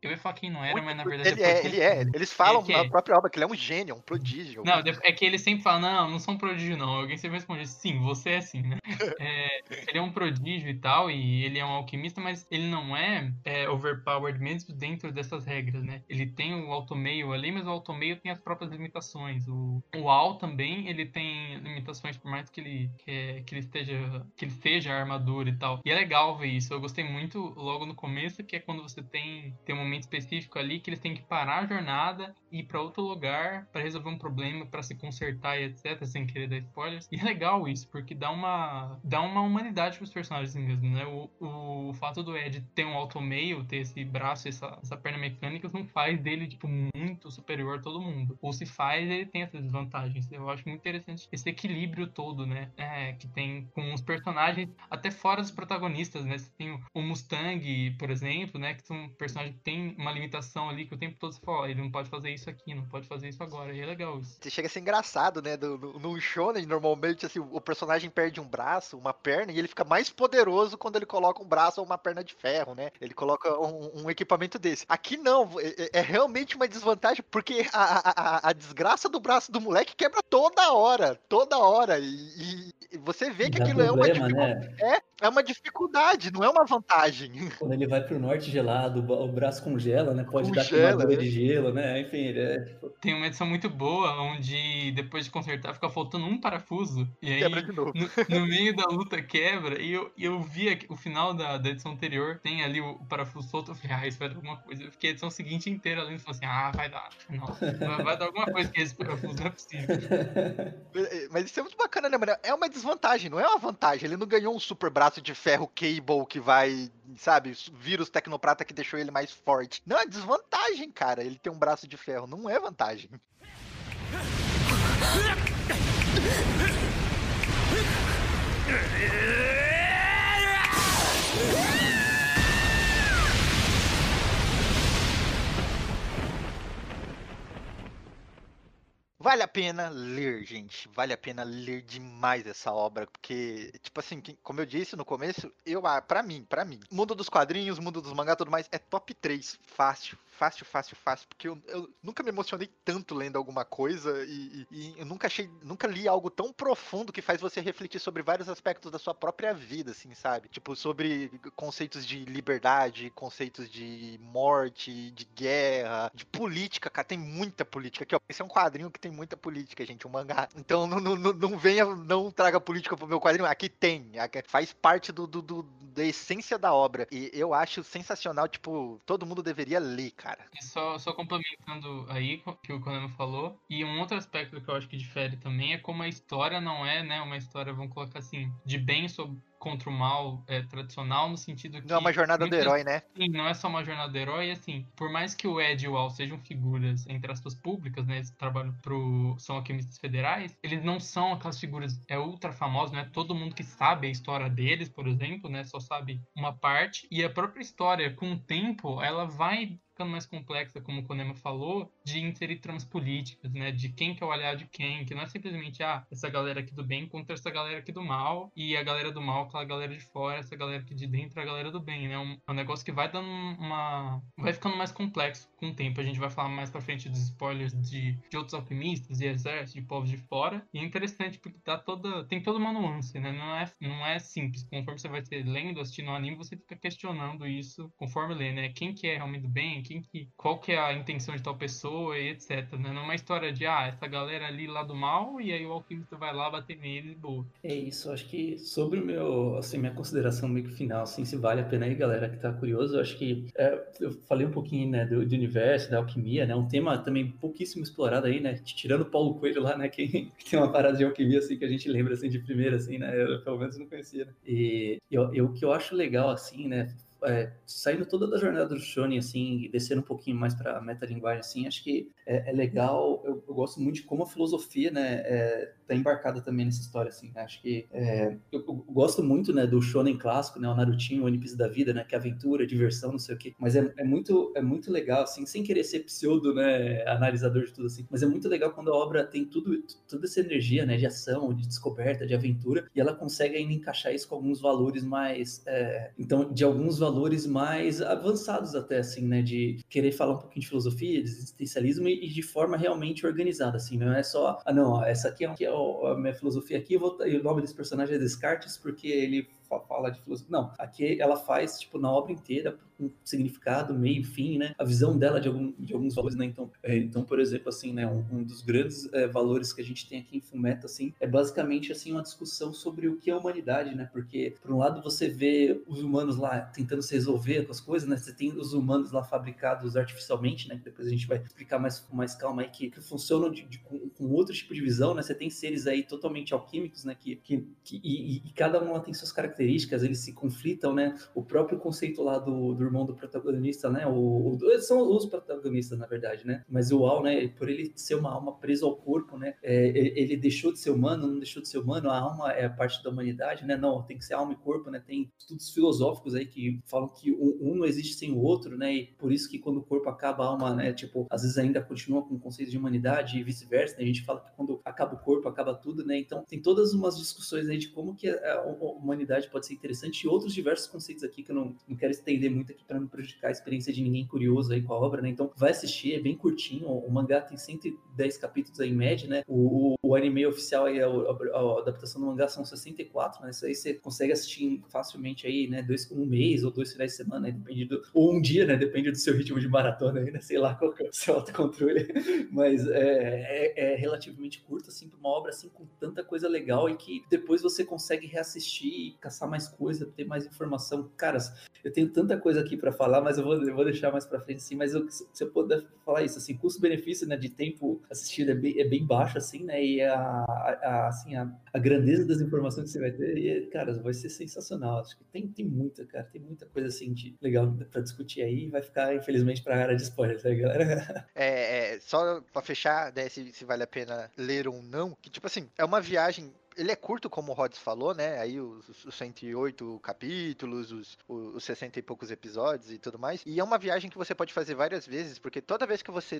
Eu ia falar quem não era, Muito, mas na verdade. Ele é, ele é. Eles falam na é. própria obra que ele é um gênio, um prodígio. Não, é que ele sempre fala, não, não sou um prodígio, não. Alguém sempre responde, sim, você é assim, né? é, ele é um prodígio e tal, e ele é um alquimista, mas ele não é, é overpowered mesmo dentro dessas regras, né? Ele tem o automeio ali, mas o automeio tem as próprias limitações. O, o Al também, ele tem limitações, por mais que ele, que, que ele esteja que ele seja a armadura e tal. E é legal ver isso. Eu gostei muito logo no começo, que é quando você tem, tem um momento específico ali que eles têm que parar a jornada e ir para outro lugar para resolver um problema, para se consertar e etc, sem querer dar spoilers. E é legal isso, porque dá uma dá uma humanidade pros personagens mesmo, né? O, o, fato do Ed ter um automeio, ter esse braço, essa, essa perna mecânica, não faz dele, tipo, muito superior a todo mundo. Ou se faz, ele tem essas desvantagens. Eu acho muito interessante esse equilíbrio todo, né? É, que tem com os personagens, até fora dos protagonistas, né? Você tem o Mustang, por exemplo, né? Que são personagens que tem uma limitação ali que o tempo todo você fala, ele não pode fazer isso aqui, não pode fazer isso agora. E é legal isso. Chega a ser engraçado, né? No, no, no shonen, normalmente, assim, o personagem perde um braço, uma perna, e ele fica mais poderoso quando ele coloca um braço ou uma perna de ferro, né? Ele coloca um, um equipamento desse. Aqui não, é, é, é realmente uma desvantagem, porque a, a, a, a, desgraça do braço do moleque quebra toda hora, toda hora. E, e você vê que Dá aquilo é uma problema, dificuldade. né? É uma dificuldade, não é uma vantagem. Quando ele vai pro norte gelado, o braço congela, né? Pode dar Congela, queimadura né? de gelo, né? Enfim, ele é. tipo, Tem uma edição muito boa, onde depois de consertar fica faltando um parafuso. E aí, Quebra de novo. no, no meio da luta quebra. E eu, eu vi o final da, da edição anterior, tem ali o, o parafuso solto. Eu falei, ah, isso vai dar alguma coisa. Eu fiquei a edição seguinte inteira lendo e falei assim, ah, vai dar. Não, vai, vai dar alguma coisa que esse parafuso não é possível. Mas isso é muito bacana, né, mano? É uma desvantagem, não é uma vantagem. Ele não ganhou um super braço de ferro Cable que vai, sabe, vírus tecnoprata que deixou ele mais forte. Não, é desvantagem, cara. Ele tem um braço de ferro, não é vantagem. Vale a pena ler, gente. Vale a pena ler demais essa obra, porque, tipo assim, como eu disse no começo, eu, ah, pra mim, pra mim, mundo dos quadrinhos, mundo dos mangá, tudo mais, é top 3, fácil, fácil, fácil, fácil, porque eu, eu nunca me emocionei tanto lendo alguma coisa e, e- e eu nunca achei, nunca li algo tão profundo que faz você refletir sobre vários aspectos da sua própria vida, assim, sabe? Tipo, sobre conceitos de liberdade, conceitos de morte, de guerra, de política, cara, tem muita política aqui, ó. Esse é um quadrinho que tem muita política, gente, um mangá. Então não, não, não- venha, não traga política pro meu quadrinho. Aqui tem, aqui faz parte do, do- do- da essência da obra. E eu acho sensacional, tipo, todo mundo deveria ler, cara. E só, só complementando aí o que o Konami falou, e um outro aspecto que eu acho que difere também é como a história não é, né, uma história, vamos colocar assim, de bem sobre, contra o mal é, tradicional, no sentido que... Não é uma jornada do muitas- herói, né? Sim, não é só uma jornada do herói, assim, por mais que o Ed e o Al sejam figuras, entre aspas, públicas, né, eles trabalham pro, são alquimistas federais, eles não são aquelas figuras é, ultra famosas, não é todo mundo que sabe a história deles, por exemplo, né, só sabe uma parte, e a própria história, com o tempo, ela vai ficando mais complexa, como o Konema falou, de inserir tramas políticas, né, de quem que é o aliado de quem, que não é simplesmente, ah, essa galera aqui do bem contra essa galera aqui do mal, e a galera do mal, aquela galera de fora, essa galera aqui de dentro, a galera do bem, né, um, é um negócio que vai dando uma... vai ficando mais complexo com o tempo, a gente vai falar mais pra frente dos spoilers de, de outros alquimistas e exércitos, de povos de fora, e é interessante porque dá toda, tem toda uma nuance, né, não é, não é simples, conforme você vai ser lendo, assistindo o anime, você fica questionando isso conforme lê, né, quem que é realmente do bem, quem que, qual que é a intenção de tal pessoa e etc, né, não é uma história de, ah, essa galera ali lá do mal, e aí o alquimista vai lá bater neles e boa. É isso, acho que sobre o meu, assim, minha consideração meio que final, assim, se vale a pena aí, galera que tá curioso, acho que é, eu falei um pouquinho, né, do, do universo, da alquimia, né, um tema também pouquíssimo explorado aí, né, tirando o Paulo Coelho lá, né, que, que tem uma parada de alquimia, assim, que a gente lembra, assim, de primeira, assim, né, eu pelo menos não conhecia, né? e eu, eu, o que eu acho legal, assim, né, é, saindo toda da jornada do Shonen, assim, descendo um pouquinho mais para metalinguagem, assim, acho que é, é legal, eu, eu, gosto muito de como a filosofia, né, é, tá embarcada também nessa história, assim, né? acho que é, eu, eu, gosto muito, né, do Shonen clássico, né, o Narutinho, o One Piece da vida, né, que é aventura, diversão, não sei o quê, mas é, é, muito, é muito legal, assim, sem querer ser pseudo, né, analisador de tudo, assim, mas é muito legal quando a obra tem tudo, toda essa energia, né, de ação, de descoberta, de aventura, e ela consegue ainda encaixar isso com alguns valores mais, é, então, de alguns valores mais avançados até, assim, né, de querer falar um pouquinho de filosofia, de existencialismo e, e de forma realmente organizada, assim, não é só, ah, não, essa aqui é, aqui é a minha filosofia aqui, vou, e o nome desse personagem é Descartes porque ele fala de filosofia. Não, aqui ela faz, tipo, na obra inteira, um significado, meio, fim, né? A visão dela de, algum, de alguns valores, né? Então, é, então, por exemplo, assim, né? Um, um dos grandes é, valores que a gente tem aqui em Fullmetal, assim, é basicamente, assim, uma discussão sobre o que é a humanidade, né? Porque, por um lado, você vê os humanos lá tentando se resolver com as coisas, né? Você tem os humanos lá fabricados artificialmente, né? Que depois a gente vai explicar mais com mais calma aí, que, que funcionam de, de, com, com, outro tipo de visão, né? Você tem seres aí totalmente alquímicos, né? Que, que, que e, e, cada um lá tem suas características características, eles se conflitam, né? O próprio conceito lá do, do irmão do protagonista, né? O, o, são os protagonistas, na verdade, né? Mas o Al, né? Por ele ser uma alma presa ao corpo, né? É, ele deixou de ser humano, não deixou de ser humano, a alma é parte da humanidade, né? Não, tem que ser alma e corpo, né? Tem estudos filosóficos aí que falam que um não existe sem o outro, né? E por isso que quando o corpo acaba, a alma, né? Tipo, às vezes ainda continua com o conceito de humanidade e vice-versa, né? A gente fala que quando acaba o corpo, acaba tudo, né? Então, tem todas umas discussões aí de como que a humanidade pode ser interessante e outros diversos conceitos aqui que eu não, não quero estender muito aqui para não prejudicar a experiência de ninguém curioso aí com a obra, né? Então vai assistir, é bem curtinho. O mangá tem 110 capítulos aí em média, né? O, o, anime oficial a, a, a, adaptação do mangá são 64, né? Isso aí você consegue assistir facilmente aí, né? Dois, um mês ou dois finais de semana, né? depende do, ou um dia, né? Depende do seu ritmo de maratona aí, né? Sei lá qual é o seu autocontrole. Mas é, é, é relativamente curto, assim, pra uma obra assim com tanta coisa legal e que depois você consegue reassistir e caçar mais coisa, ter mais informação. Caras, eu tenho tanta coisa aqui para falar, mas eu vou, eu vou deixar mais para frente assim. Mas eu, se eu puder falar isso, assim, custo-benefício né, de tempo assistido é bem, é bem baixo, assim, né? E a, a, assim, a, a grandeza das informações que você vai ter, e, cara, vai ser sensacional. Acho que tem, tem muita, cara, tem muita coisa assim de legal para discutir aí. Vai ficar, infelizmente, para a área de spoilers, né, galera? É, é só para fechar, né, se, se vale a pena ler ou não, que tipo assim, é uma viagem ele é curto, como o Rods falou, né? Aí os, os 108 capítulos, os, os 60 e poucos episódios e tudo mais. E é uma viagem que você pode fazer várias vezes, porque toda vez que você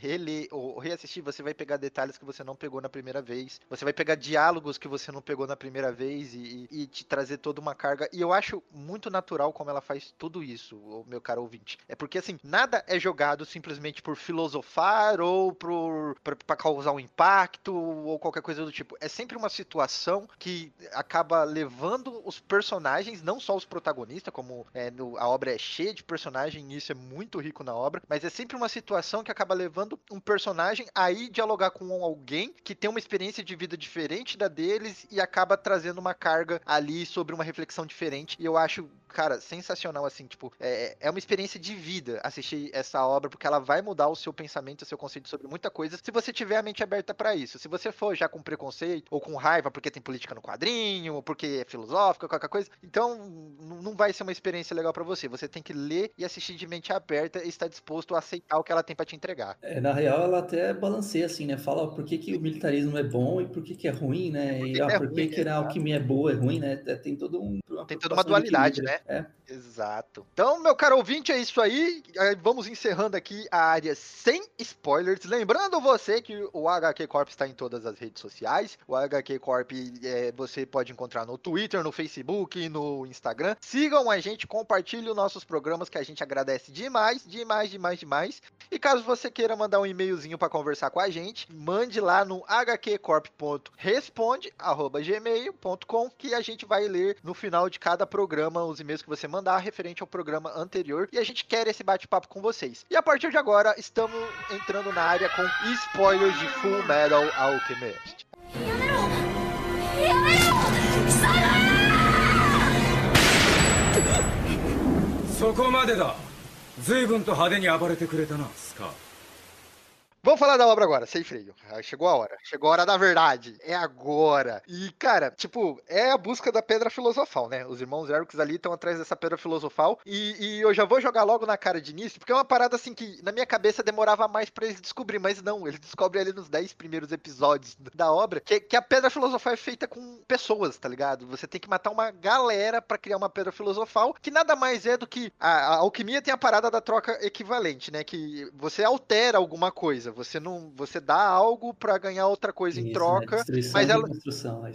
reler ou reassistir, você vai pegar detalhes que você não pegou na primeira vez. Você vai pegar diálogos que você não pegou na primeira vez e, e te trazer toda uma carga. E eu acho muito natural como ela faz tudo isso, meu caro ouvinte. É porque, assim, nada é jogado simplesmente por filosofar ou por, para causar um impacto ou qualquer coisa do tipo. É sempre uma situação situação que acaba levando os personagens, não só os protagonistas, como é, no, a obra é cheia de personagem e isso é muito rico na obra, mas é sempre uma situação que acaba levando um personagem a ir dialogar com alguém que tem uma experiência de vida diferente da deles e acaba trazendo uma carga ali sobre uma reflexão diferente. E eu acho cara, sensacional, assim, tipo, é, é uma experiência de vida assistir essa obra, porque ela vai mudar o seu pensamento, o seu conceito sobre muita coisa, se você tiver a mente aberta para isso. Se você for já com preconceito, ou com raiva porque tem política no quadrinho, ou porque é filosófica, qualquer coisa, então não vai ser uma experiência legal para você. Você tem que ler e assistir de mente aberta e estar disposto a aceitar o que ela tem para te entregar. É, na real, ela até balanceia, assim, né? Fala por que, que o militarismo é bom e por que, que é ruim, né? E ah, é por que, que a alquimia é boa, é ruim, né? Tem todo um. Tem toda uma dualidade, né? É. Exato. Então, meu caro ouvinte, é isso aí. Vamos encerrando aqui a área sem spoilers. Lembrando você que o HQ Corp está em todas as redes sociais. O HQ Corp é, você pode encontrar no Twitter, no Facebook, no Instagram. Sigam a gente, compartilhem os nossos programas que a gente agradece demais, demais, demais, demais. E caso você queira mandar um e-mailzinho para conversar com a gente, mande lá no hqcorp.responde@gmail.com que a gente vai ler no final de cada programa os e-mails que você mandar referente ao programa anterior e a gente quer esse bate-papo com vocês. E a partir de agora, estamos entrando na área com spoilers de Full Metal Alchemist. そこまでだ随分と派手に暴れてくれたなスカー Vamos falar da obra agora, sem freio. Chegou a hora. Chegou a hora da verdade. É agora. E, cara, tipo, é a busca da pedra filosofal, né? Os irmãos Eric's ali estão atrás dessa pedra filosofal. E, e, eu já vou jogar logo na cara de início, porque é uma parada assim que na minha cabeça demorava mais para eles descobrir, mas não, eles descobrem ali nos 10 primeiros episódios da obra que, que a pedra filosofal é feita com pessoas, tá ligado? Você tem que matar uma galera para criar uma pedra filosofal, que nada mais é do que a, a alquimia tem a parada da troca equivalente, né? Que você altera alguma coisa você não, você dá algo para ganhar outra coisa isso, em né, troca, né? mas ela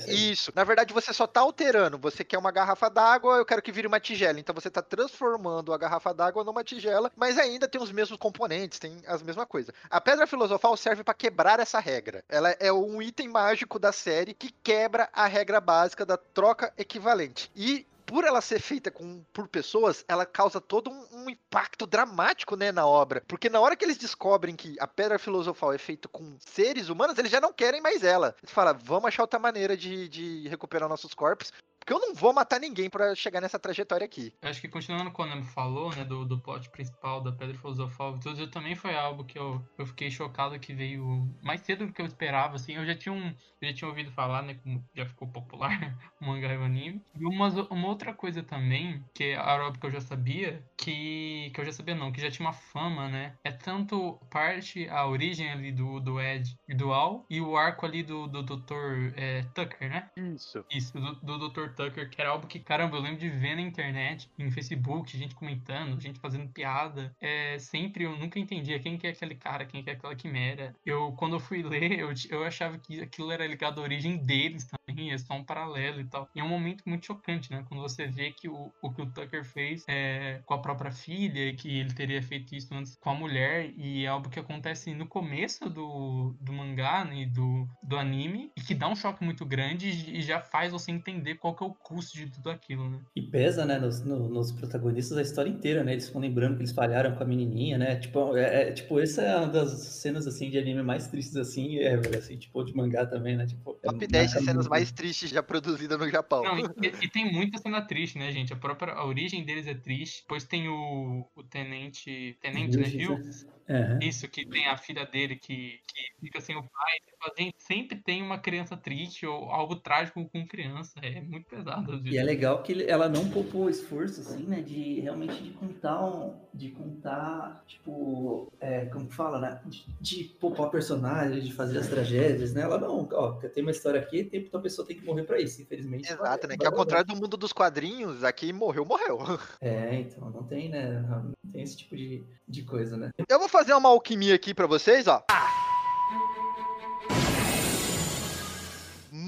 é isso, na verdade você só tá alterando. Você quer uma garrafa d'água, eu quero que vire uma tigela. Então você tá transformando a garrafa d'água numa tigela, mas ainda tem os mesmos componentes, tem as mesmas coisas. A pedra filosofal serve para quebrar essa regra. Ela é um item mágico da série que quebra a regra básica da troca equivalente. E por ela ser feita com, por pessoas, ela causa todo um, um, impacto dramático, né, na obra. Porque na hora que eles descobrem que a pedra filosofal é feita com seres humanos, eles já não querem mais ela. Eles falam, vamos achar outra maneira de, de recuperar nossos corpos. Porque eu não vou matar ninguém para chegar nessa trajetória aqui. Eu acho que continuando com o Nemo falou, né, do, do plot principal da Pedra Filosofal e tudo, também foi algo que eu, eu fiquei chocado que veio mais cedo do que eu esperava, assim. Eu já tinha, um, eu já tinha ouvido falar, né, como já ficou popular o mangá e o anime. E uma, uma outra coisa também, que a Rob que eu já sabia, que, que eu já sabia não, que já tinha uma fama, né, é tanto parte, a origem ali do, do Ed e do Al, e o arco ali do, do Dr. É, Tucker, né? Isso. Isso, do, do Dr. Tucker, que era algo que, caramba, eu lembro de ver na internet, em Facebook, gente comentando, gente fazendo piada. É, sempre eu nunca entendia quem que é aquele cara, quem que é aquela quimera. Eu, quando eu fui ler, eu, eu achava que aquilo era ligado à origem deles também. Ruim, é só um paralelo e tal. E é um momento muito chocante, né? Quando você vê que o, o que o Tucker fez é, com a própria filha, que ele teria feito isso antes com a mulher, e é algo que acontece no começo do, do mangá, né? Do, do anime, e que dá um choque muito grande e já faz você entender qual que é o custo de tudo aquilo, né? E pesa, né, nos, no, nos protagonistas a história inteira, né? Eles ficam lembrando que eles falharam com a menininha, né? Tipo, é, é, tipo essa é uma das cenas, assim, de anime mais tristes, assim, é, assim, tipo, de mangá também, né? Tipo, é Top 10 marca cenas muito. Mais tristes já produzidas no Japão. Não, e, e tem muita cena triste, né, gente? A própria a origem deles é triste. Depois tem o, o tenente. Tenente, né? Hughes, Aham. Isso, que tem a filha dele que, que fica sem o pai. Tipo, a gente sempre tem uma criança triste ou algo trágico com criança. É muito pesado. E é legal que ela não poupou esforço, assim, né, de realmente de contar, um, de contar, tipo, é, como que fala, né, de, de poupar personagens, de fazer as tragédias, né, ela não, ó, tem uma história aqui, tem, então a pessoa tem que morrer pra isso, infelizmente. Exato, né? Que ao contrário do mundo dos quadrinhos, aqui morreu, morreu. É, então, não tem, né, não tem esse tipo de, de coisa, né. Eu vou fazer uma alquimia aqui pra vocês, ó.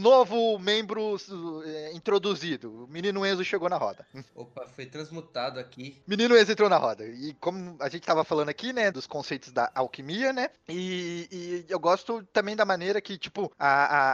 Novo membro é, introduzido. O menino Enzo chegou na roda. Opa, foi transmutado aqui. Menino Enzo entrou na roda. E como a gente tava falando aqui, né, dos conceitos da alquimia, né? E, e eu gosto também da maneira que, tipo, a,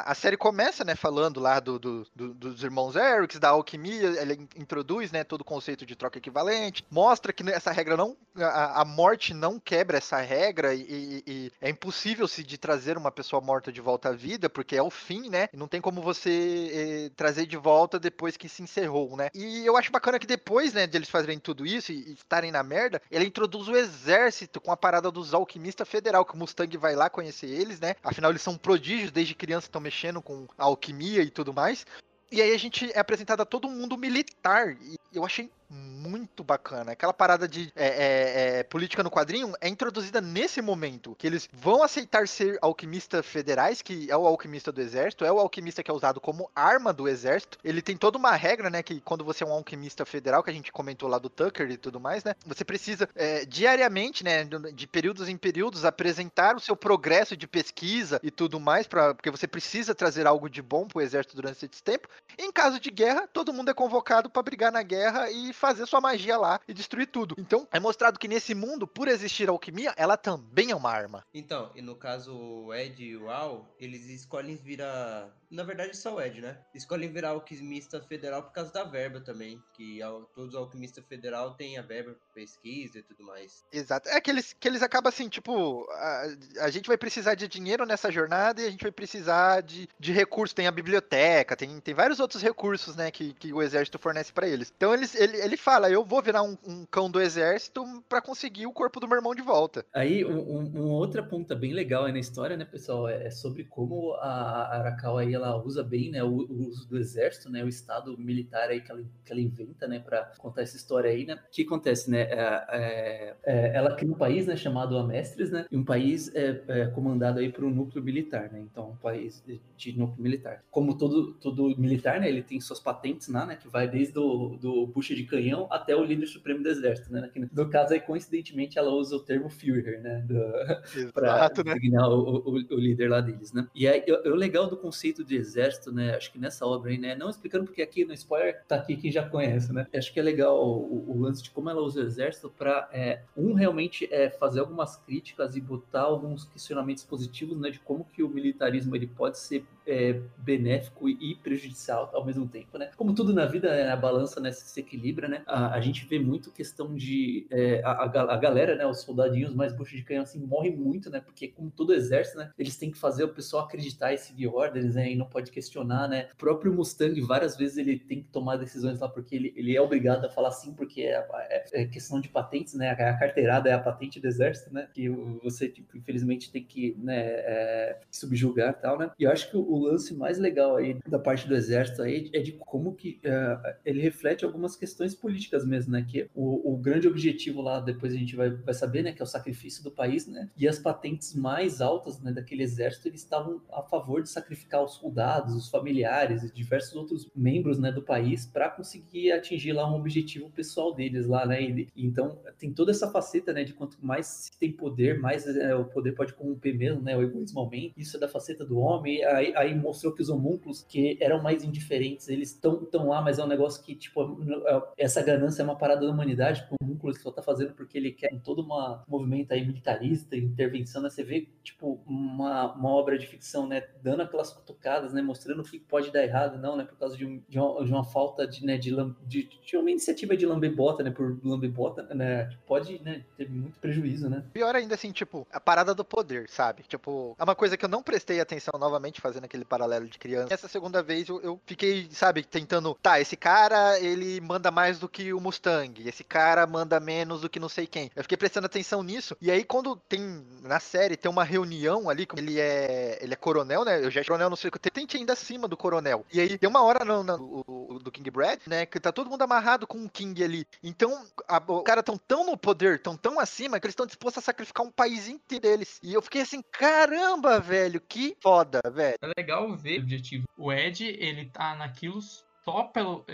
a, a série começa, né, falando lá do, do- do- dos irmãos Erics, da alquimia, ela in- introduz, né, todo o conceito de troca equivalente, mostra que essa regra não. A, a morte não quebra essa regra e, e- e é impossível se de trazer uma pessoa morta de volta à vida, porque é o fim, né? E não tem como você eh, trazer de volta depois que se encerrou, né? E eu acho bacana que depois, né, de eles fazerem tudo isso e, e estarem na merda, ele introduz o exército com a parada dos alquimistas federal, que o Mustang vai lá conhecer eles, né? Afinal, eles são prodígios, desde criança estão mexendo com alquimia e tudo mais. E aí a gente é apresentado a todo mundo militar. E eu achei muito bacana. Aquela parada de é, é, é, política no quadrinho é introduzida nesse momento. Que eles vão aceitar ser alquimistas federais, que é o alquimista do exército, é o alquimista que é usado como arma do exército. Ele tem toda uma regra, né? Que quando você é um alquimista federal, que a gente comentou lá do Tucker e tudo mais, né? Você precisa é, diariamente, né? De períodos em períodos, apresentar o seu progresso de pesquisa e tudo mais, pra, porque você precisa trazer algo de bom pro exército durante esse tempo. Em caso de guerra, todo mundo é convocado para brigar na guerra e fazer sua magia lá e destruir tudo. Então, é mostrado que nesse mundo, por existir alquimia, ela também é uma arma. Então, e no caso o Ed e o Al, eles escolhem virar. Na verdade, só o Ed, né? Escolhem virar alquimista federal por causa da verba também. Que todos os alquimistas federal têm a verba pra pesquisa e tudo mais. Exato. É que eles, que eles acabam assim, tipo, a, a gente vai precisar de dinheiro nessa jornada e a gente vai precisar de, de recursos. Tem a biblioteca, tem, tem vários outros recursos, né, que, que o exército fornece pra eles. Então eles, ele, ele fala, eu vou virar um, um cão do exército pra conseguir o corpo do meu irmão de volta. Aí, um, um- uma outra ponta bem legal aí na história, né, pessoal, é é sobre como a Arakawa aí, ela usa bem, né, o, o uso do exército, né, o estado militar aí que ela, que ela inventa, né, para contar essa história aí, né. O que acontece, né, é, é, é, ela cria um país, né, chamado Amestres, né, e um país é, é comandado aí por um núcleo militar, né, então um país de, de núcleo militar. Como todo, todo militar, né, ele tem suas patentes lá, né, que vai desde do, do bucha de canhão até o líder supremo do exército, né, que no caso aí, coincidentemente, ela usa o termo Führer, né, do, para né? designar o, o, o líder lá deles, né? E aí, o, o legal do conceito de exército, né? Acho que nessa obra aí, né? Não explicando porque aqui no spoiler tá aqui quem já conhece, né? Acho que é legal o, o lance de como ela usa o exército para um realmente é fazer algumas críticas e botar alguns questionamentos positivos, né? De como que o militarismo ele pode ser é, benéfico e prejudicial ao mesmo tempo, né? Como tudo na vida, é, a balança né, se equilibra, né? A, a gente vê muito questão de é, a, a, ga- a galera, né? Os soldadinhos mais bucha de canhão assim morrem muito, né? Porque como todo exército, né? Eles têm que fazer o pessoal acreditar e seguir ordens, né? E não pode questionar, né? O próprio Mustang várias vezes ele tem que tomar decisões lá porque ele, ele é obrigado a falar sim porque é, é- é questão de patentes, né? A carteirada é a patente do exército, né? Que você tipo, infelizmente tem que né, é, subjugar tal, né? E eu acho que o, o lance mais legal aí da parte do exército aí é de como que é, ele reflete algumas questões políticas mesmo, né? Que o, o grande objetivo lá, depois a gente vai, vai saber, né? Que é o sacrifício do país, né? E as patentes mais altas né, daquele exército, eles estavam a favor de sacrificar os soldados, os familiares e diversos outros membros né, do país para conseguir atingir lá um objetivo pessoal deles lá, né? E, então tem toda essa faceta, né? De quanto mais se tem poder, mais é, o poder pode corromper mesmo, né? O egoísmo aumenta. Isso é da faceta do homem. Aí, aí mostrou que os homúnculos, que eram mais indiferentes, eles estão tão lá, mas é um negócio que, tipo, é, essa ganância é uma parada da humanidade, o homúnculo só tá fazendo porque ele quer todo uma, um movimento aí militarista, intervenção, né? Você vê, tipo, uma, uma obra de ficção, né? Dando aquelas cutucadas, né? Mostrando o que pode dar errado, não, né? Por causa de, um, de, uma, de uma falta de, né? De, de, de uma iniciativa de lambebota, né? Por lambebota, né? Pode, né? Ter muito prejuízo, né? Pior ainda, assim, tipo, a parada do poder, sabe? Tipo, é uma coisa que eu não prestei atenção novamente fazendo aquele paralelo de criança. Essa segunda vez eu, eu fiquei, sabe, tentando, tá, esse cara, ele manda mais do que o Mustang, esse cara manda menos do que não sei quem. Eu fiquei prestando atenção nisso, e aí quando tem, na série, tem uma reunião ali, ele é, ele é coronel, né? Eu já coronel, não sei o que, tem ainda acima do coronel. E aí tem uma hora no, no, do King Brad, né, que tá todo mundo amarrado com o King ali. Então, a, o cara tão tão no poder, tão tão acima, que eles estão dispostos a sacrificar um país inteiro deles. E eu fiquei assim, caramba, velho, que foda, velho. É legal ver o objetivo. O Ed, ele tá naquilo só pelo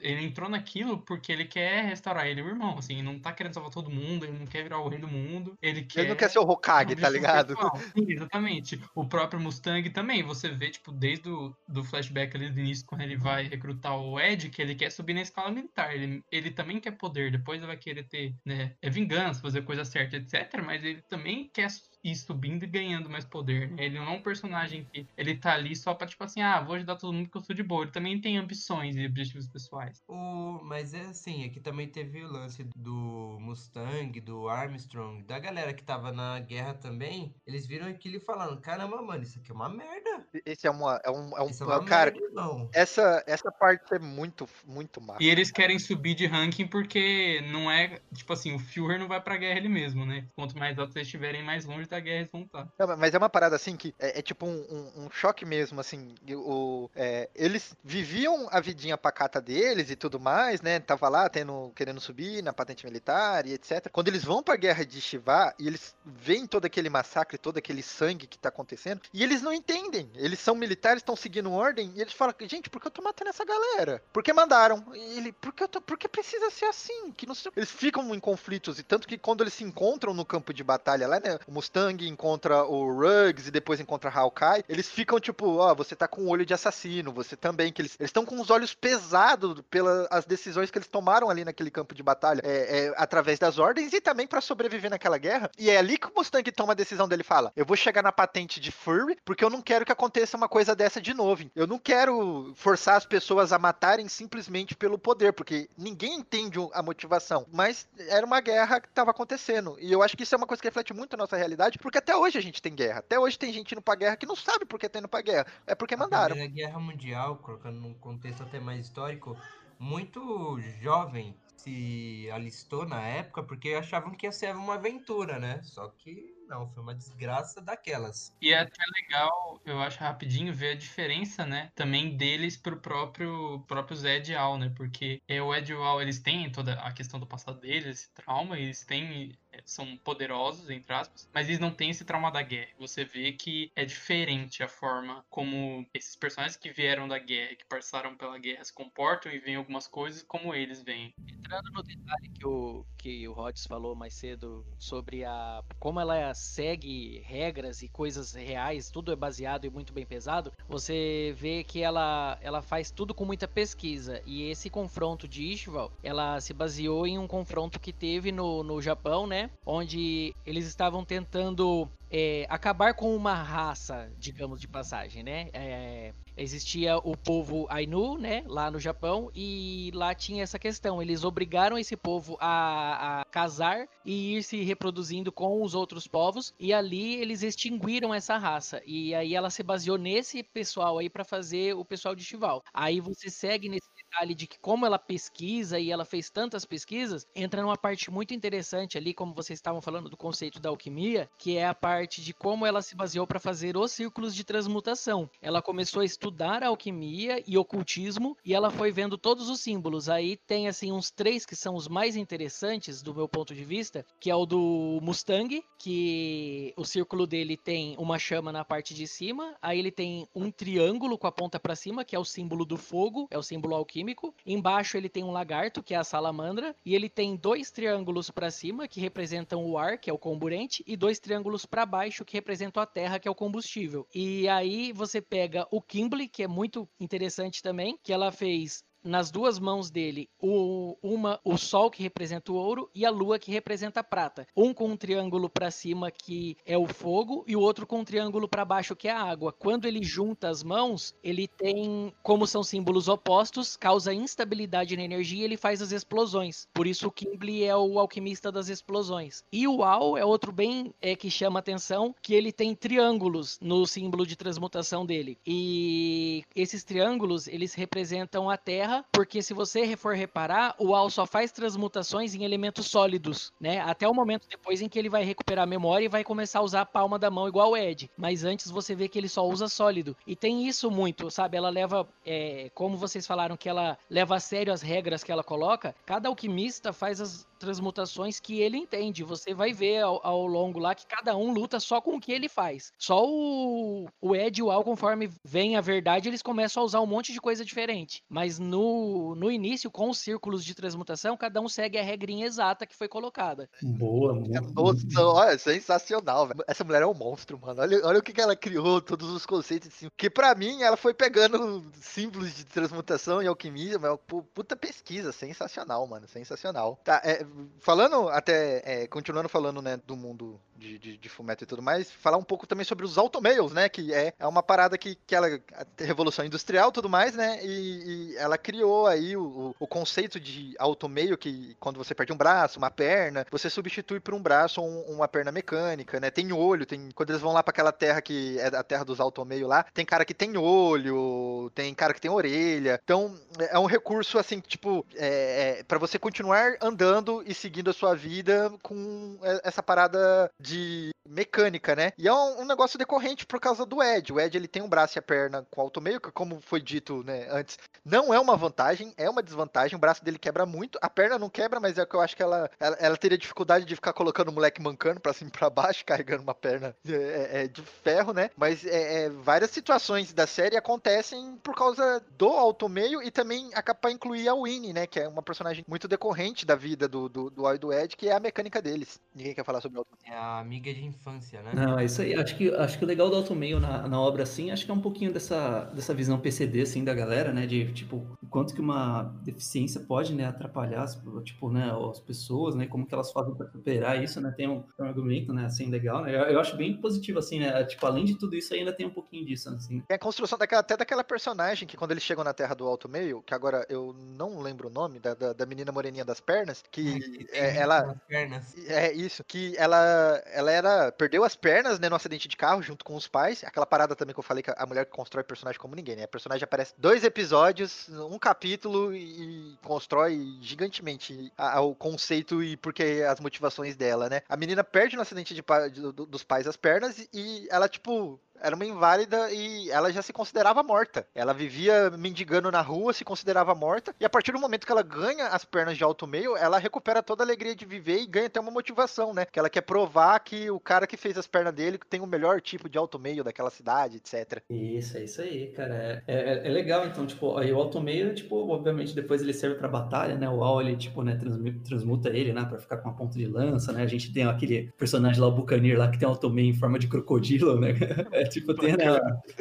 ele entrou naquilo porque ele quer restaurar ele e o irmão, assim, não tá querendo salvar todo mundo, ele não quer virar o rei do mundo, ele quer... Ele não quer ser o Hokage, tá ligado? Sim, exatamente. O próprio Mustang também, você vê, tipo, desde o do flashback ali do início, quando ele vai recrutar o Ed, que ele quer subir na escala militar, ele, ele também quer poder, depois ele vai querer ter, né, é vingança, fazer coisa certa, etc, mas ele também quer ir subindo e ganhando mais poder, né? Ele não é um personagem que ele tá ali só pra, tipo assim, ah, vou ajudar todo mundo que eu sou de boa. Ele também tem ambições e objetivos pessoais. O... Mas é assim, aqui também teve o lance do Mustang, do Armstrong, da galera que tava na guerra também. Eles viram aquilo e falaram, caramba, mano, isso aqui é uma merda. Esse é uma. É um, é um, é uma cara, merda, não. Essa, essa parte é muito, muito massa. E eles querem subir de ranking porque não é. Tipo assim, o Führer não vai pra guerra ele mesmo, né? Quanto mais alto vocês estiverem, mais longe da guerra eles vão estar. Não, mas é uma parada assim que é, é tipo um, um, um, choque mesmo, assim. O, é, eles viviam a vidinha pacata deles e tudo mais, né? Tava lá tendo, querendo subir na patente militar e etc. Quando eles vão pra guerra de Shiva e eles veem todo aquele massacre, todo aquele sangue que tá acontecendo, e eles não entendem. Eles são militares, estão seguindo ordem, e eles falam, gente, por que eu tô matando essa galera? Por que mandaram? E ele, por que, eu tô, por que precisa ser assim? Que não sei... Eles ficam em conflitos, e tanto que quando eles se encontram no campo de batalha lá, né? O Mustang encontra o Ruggs e depois encontra Hawkeye, eles ficam tipo, ó, oh, você tá com o olho de assassino, você também, que eles estão com os olhos pesados pelas decisões que eles tomaram ali naquele campo de batalha, é, é através das ordens e também para sobreviver naquela guerra. E é ali que o Mustang toma a decisão dele fala: eu vou chegar na patente de Furry porque eu não quero que aconteça uma coisa dessa de novo. Eu não quero forçar as pessoas a matarem simplesmente pelo poder, porque ninguém entende a motivação. Mas era uma guerra que estava acontecendo. E eu acho que isso é uma coisa que reflete muito a nossa realidade, porque até hoje a gente tem guerra. Até hoje tem gente indo pra guerra que não sabe por que tá indo pra guerra. É porque mandaram. A Guerra Mundial, colocando num contexto até mais histórico, muito jovem se alistou na época porque achavam que ia ser uma aventura, né? Só que não, foi uma desgraça daquelas. E é até legal, eu acho rapidinho, ver a diferença, né? Também deles pro próprio, próprio Zed Al, né? Porque é, o Ed e o Al, eles têm toda a questão do passado deles, esse trauma, eles têm são poderosos, entre aspas, mas eles não têm esse trauma da guerra. Você vê que é diferente a forma como esses personagens que vieram da guerra, que passaram pela guerra, se comportam e veem algumas coisas como eles veem. Entrando no detalhe que o, que o Rhodes falou mais cedo sobre a como ela segue regras e coisas reais, tudo é baseado e muito bem pesado, você vê que ela, ela faz tudo com muita pesquisa. E esse confronto de Ishval, ela se baseou em um confronto que teve no, no Japão, né? Onde eles estavam tentando é, acabar com uma raça, digamos de passagem, né? É, existia o povo Ainu, né, lá no Japão, e lá tinha essa questão. Eles obrigaram esse povo a, a, casar e ir se reproduzindo com os outros povos, e ali eles extinguiram essa raça. E aí ela se baseou nesse pessoal aí para fazer o pessoal de Chival. Aí você segue nesse detalhe de que como ela pesquisa e ela fez tantas pesquisas, entra numa parte muito interessante ali, como vocês estavam falando do conceito da alquimia, que é a parte de como ela se baseou para fazer os círculos de transmutação. Ela começou a estudar a alquimia e ocultismo e ela foi vendo todos os símbolos. Aí tem assim uns três que são os mais interessantes do meu ponto de vista, que é o do Mustang, que o círculo dele tem uma chama na parte de cima, aí ele tem um triângulo com a ponta para cima, que é o símbolo do fogo, é o símbolo alquímico. Embaixo ele tem um lagarto, que é a salamandra, e ele tem dois triângulos para cima, que representam o ar, que é o comburente, e dois triângulos para baixo, que representam a terra, que é o combustível. E aí você pega o Kimble, que é muito interessante também, que ela fez nas duas mãos dele o, uma o sol que representa o ouro e a lua que representa a prata. Um com um triângulo para cima que é o fogo e o outro com um triângulo para baixo que é a água. Quando ele junta as mãos, ele tem, como são símbolos opostos, causa instabilidade na energia e ele faz as explosões. Por isso o Kimble é o alquimista das explosões. E o Al é outro bem é, que chama atenção, que ele tem triângulos no símbolo de transmutação dele. E esses triângulos, eles representam a Terra Terra, porque se você for reparar, o Al só faz transmutações em elementos sólidos, né? Até o momento depois em que ele vai recuperar a memória e vai começar a usar a palma da mão igual o Ed. Mas antes você vê que ele só usa sólido. E tem isso muito, sabe? Ela leva, é, como vocês falaram, que ela leva a sério as regras que ela coloca. Cada alquimista faz as transmutações que ele entende. Você vai ver ao, ao, longo lá que cada um luta só com o que ele faz. Só o, o Ed e o Al, conforme vem a verdade, eles começam a usar um monte de coisa diferente. Mas no, no início, com os círculos de transmutação, cada um segue a regrinha exata que foi colocada. Boa, Nossa, olha, sensacional, velho. Essa mulher é um monstro, mano. Olha, olha o que, que ela criou, todos os conceitos. Assim, que para mim, ela foi pegando símbolos de transmutação e alquimia, mas puta pesquisa, sensacional, mano. Sensacional. Tá, é, falando até, é, continuando falando, né, do mundo de, de, de Fumeto e tudo mais, falar um pouco também sobre os automails, né, que é, é uma parada que, que ela, a revolução industrial e tudo mais, né, e, e, ela criou aí o, o conceito de automail, que quando você perde um braço, uma perna, você substitui por um braço ou um, uma perna mecânica, né, tem olho, tem, quando eles vão lá para aquela terra que é a terra dos automail lá, tem cara que tem olho, tem cara que tem orelha, então é um recurso, assim, tipo, é, é para você continuar andando e seguindo a sua vida com essa parada de mecânica, né? E é um, um, negócio decorrente por causa do Ed. O Ed ele tem um braço e a perna com alto meio, que como foi dito né, antes, não é uma vantagem, é uma desvantagem. O braço dele quebra muito, a perna não quebra, mas é que eu acho que ela, ela, ela teria dificuldade de ficar colocando o moleque mancando pra cima e pra baixo, carregando uma perna é, é, é de ferro, né? Mas é, é, várias situações da série acontecem por causa do alto meio e também acaba pra incluir a Winnie, né? Que é uma personagem muito decorrente da vida do, do, do Al e do Ed, que é a mecânica deles. Ninguém quer falar sobre o alto É a amiga de infância, né? Não, é isso aí. Acho que, acho que o legal do Alto Meio na, na obra, assim, acho que é um pouquinho dessa, dessa visão PCD, assim, da galera, né? De, tipo, quanto que uma deficiência pode, né, atrapalhar, tipo, né, as pessoas, né? Como que elas fazem para superar isso, né? Tem um, um, argumento, né, assim, legal, né? Eu, eu, acho bem positivo, assim, né? Tipo, além de tudo isso, ainda tem um pouquinho disso, assim. É a construção daquela, até daquela personagem que quando eles chegam na Terra do Alto Meio, que agora eu não lembro o nome, da, da, da menina moreninha das pernas, que é, ela... Pernas. É isso, que ela, ela era, perdeu as pernas, né, no acidente de carro junto com os pais. Aquela parada também que eu falei que a mulher constrói personagem como ninguém, né? A personagem aparece dois episódios, um capítulo e constrói gigantemente o conceito e porque as motivações dela, né? A menina perde no acidente de, de, dos pais as pernas e ela, tipo, era uma inválida e ela já se considerava morta. Ela vivia mendigando na rua, se considerava morta, e a partir do momento que ela ganha as pernas de alto meio, ela recupera toda a alegria de viver e ganha até uma motivação, né? Que ela quer provar que o cara que fez as pernas dele tem o melhor tipo de alto meio daquela cidade, etc. Isso, é isso aí, cara. É, é, é legal, então, tipo, aí o alto meio, tipo, obviamente depois ele serve pra batalha, né? O Al, ele, tipo, né, transmuta ele, né, pra ficar com uma ponta de lança, né? A gente tem aquele personagem lá, o Bucanir lá, que tem alto meio em forma de crocodilo, né? É tipo, tem né,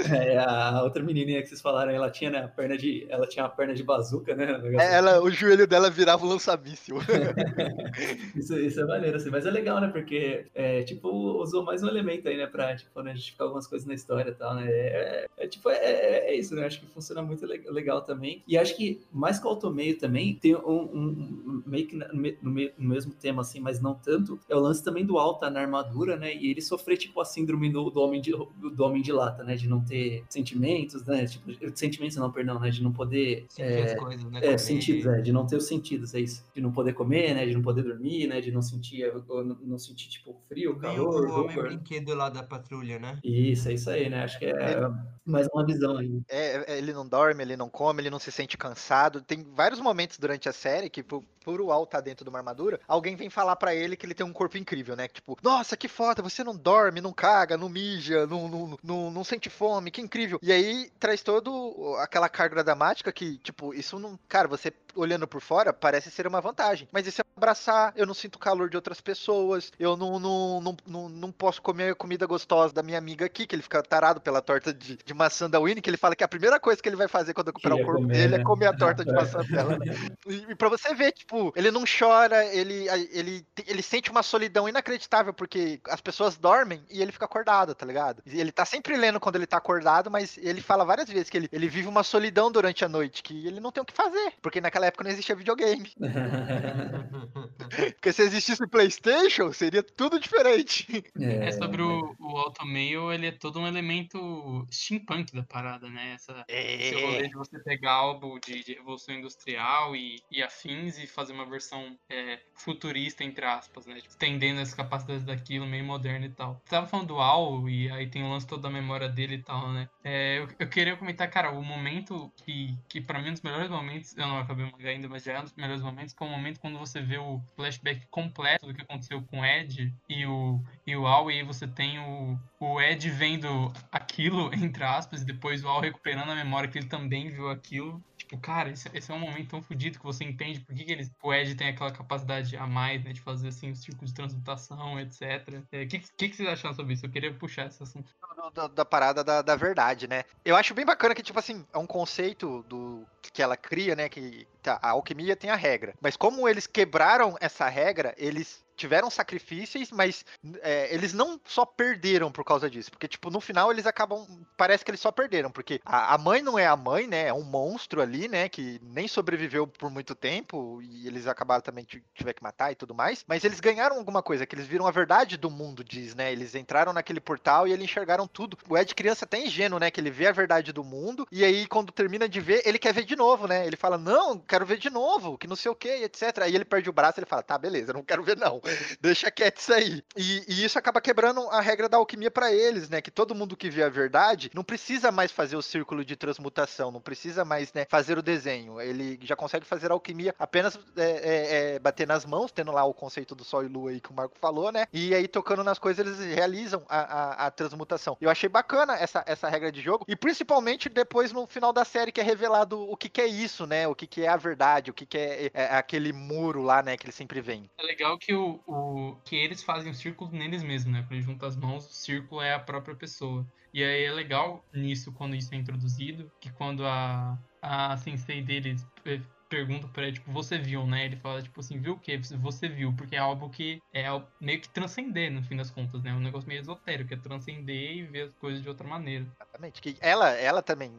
é, a outra menininha que vocês falaram, ela tinha, né, a perna de, ela tinha a perna de bazuca, né? É, ela, o joelho dela virava um lança-míssil. isso, isso é maneiro, assim, mas é legal, né, porque, é, tipo, usou mais um elemento aí, né, pra, tipo, né, justificar algumas coisas na história e tal, né, é, é tipo, é, é, isso, né, acho que funciona muito legal também, e acho que, mais que o automeio também, tem um, um, um meio que no, no, no, mesmo tema, assim, mas não tanto, é o lance também do alta na armadura, né, e ele sofrer, tipo, a síndrome do, do homem de, do, do Homem de Lata, né? De não ter sentimentos, né? Tipo, sentimentos não, perdão, né? De não poder... Sentir é, as coisas, né? É, Comer. sentidos, é, de não ter os sentidos, é isso. De não poder comer, né? De não poder dormir, né? De não sentir, não sentir tipo, frio, calor, o homem brinquedo lá da patrulha, né? Isso, é isso aí, né? Acho que é mais uma visão aí. É, é, ele não dorme, ele não come, ele não se sente cansado. Tem vários momentos durante a série que, por, por o Al tá dentro de uma armadura, alguém vem falar pra ele que ele tem um corpo incrível, né? Tipo, nossa, que foda, você não dorme, não caga, não mija, não, não, não, não sente fome, que incrível. E aí traz todo aquela carga dramática que, tipo, isso não. Cara, você olhando por fora parece ser uma vantagem. Mas isso é abraçar, eu não sinto o calor de outras pessoas, eu não, não, não, não, não posso comer comida gostosa da minha amiga aqui, que ele fica tarado pela torta de, de maçã da Winnie, que ele fala que a primeira coisa que ele vai fazer quando recuperar o Queria corpo comer, dele é né? comer a torta de maçã dela. E, e pra você ver, tipo, ele não chora, ele, ele, ele sente uma solidão inacreditável, porque as pessoas dormem e ele fica acordado, tá ligado? E ele tá sempre lendo quando ele tá acordado, mas ele fala várias vezes que ele, ele vive uma solidão durante a noite, que ele não tem o que fazer, porque naquela época não existia videogame. Porque se existisse PlayStation, seria tudo diferente. É sobre o, o Automail, ele é todo um elemento steampunk da parada, né? Essa, Esse rolê de você pegar algo de, de Revolução Industrial e, e afins e fazer uma versão é, futurista, entre aspas, né? Tipo, estendendo as capacidades daquilo, meio moderno e tal. Você tava falando do Al, e aí tem o lance todo da memória dele e tal, né? É, eu, eu queria comentar, cara, o momento que, que pra mim é um dos melhores momentos, eu não acabei o ainda, mas já é um dos melhores momentos, que é o momento quando você vê o flashback completo do que aconteceu com o Ed e o, e o Al, e aí você tem o, o Ed vendo aquilo, entre aspas, e depois o Al recuperando a memória que ele também viu aquilo. Tipo, cara, esse, esse é um momento tão fodido que você entende por que, que eles, o Ed tem aquela capacidade a mais, né, de fazer assim, os círculos de transmutação, etc. O é, que, que, que vocês acham sobre isso? Eu queria puxar esse assunto. Da, da parada da, da verdade, né? Eu acho bem bacana que, tipo assim, é um conceito do que ela cria, né? Que tá, a alquimia tem a regra. Mas como eles quebraram essa regra, eles tiveram sacrifícios, mas é, eles não só perderam por causa disso. Porque, tipo, no final eles acabam. Parece que eles só perderam. Porque a, a, mãe não é a mãe, né? É um monstro ali, né? Que nem sobreviveu por muito tempo. E eles acabaram também tiver que matar e tudo mais. Mas eles ganharam alguma coisa, que eles viram a verdade do mundo, diz, né? Eles entraram naquele portal e eles enxergaram tudo. O Ed criança até ingênuo, né? Que ele vê a verdade do mundo. E aí, quando termina de ver, ele quer ver de novo, né? Ele fala, não, quero ver de novo, que não sei o que, etc. Aí ele perde o braço ele fala, tá, beleza, não quero ver, não. Deixa quieto isso aí. E, e, isso acaba quebrando a regra da alquimia para eles, né? Que todo mundo que vê a verdade não precisa mais fazer o círculo de transmutação, não precisa mais né, fazer o desenho. Ele já consegue fazer a alquimia apenas é, é, é, bater nas mãos, tendo lá o conceito do sol e lua aí que o Marco falou, né? E aí tocando nas coisas eles realizam a, a, a transmutação. Eu achei bacana essa, essa regra de jogo e principalmente depois no final da série que é revelado o que, que é isso, né? O que, que é a verdade, o que, que é, é aquele muro lá, né? Que ele sempre vem. É legal que o, o que eles fazem o círculo neles mesmos, né? Quando eles juntam as mãos, o círculo é a própria pessoa. E aí é legal nisso, quando isso é introduzido, que quando a, a sensei deles pergunta pra ele, tipo, você viu, né? Ele fala, tipo assim, viu o quê? Você viu, porque é algo que é meio que transcender, no fim das contas, né? Um negócio meio esotérico, é transcender e ver as coisas de outra maneira. Exatamente. Que ela, ela também,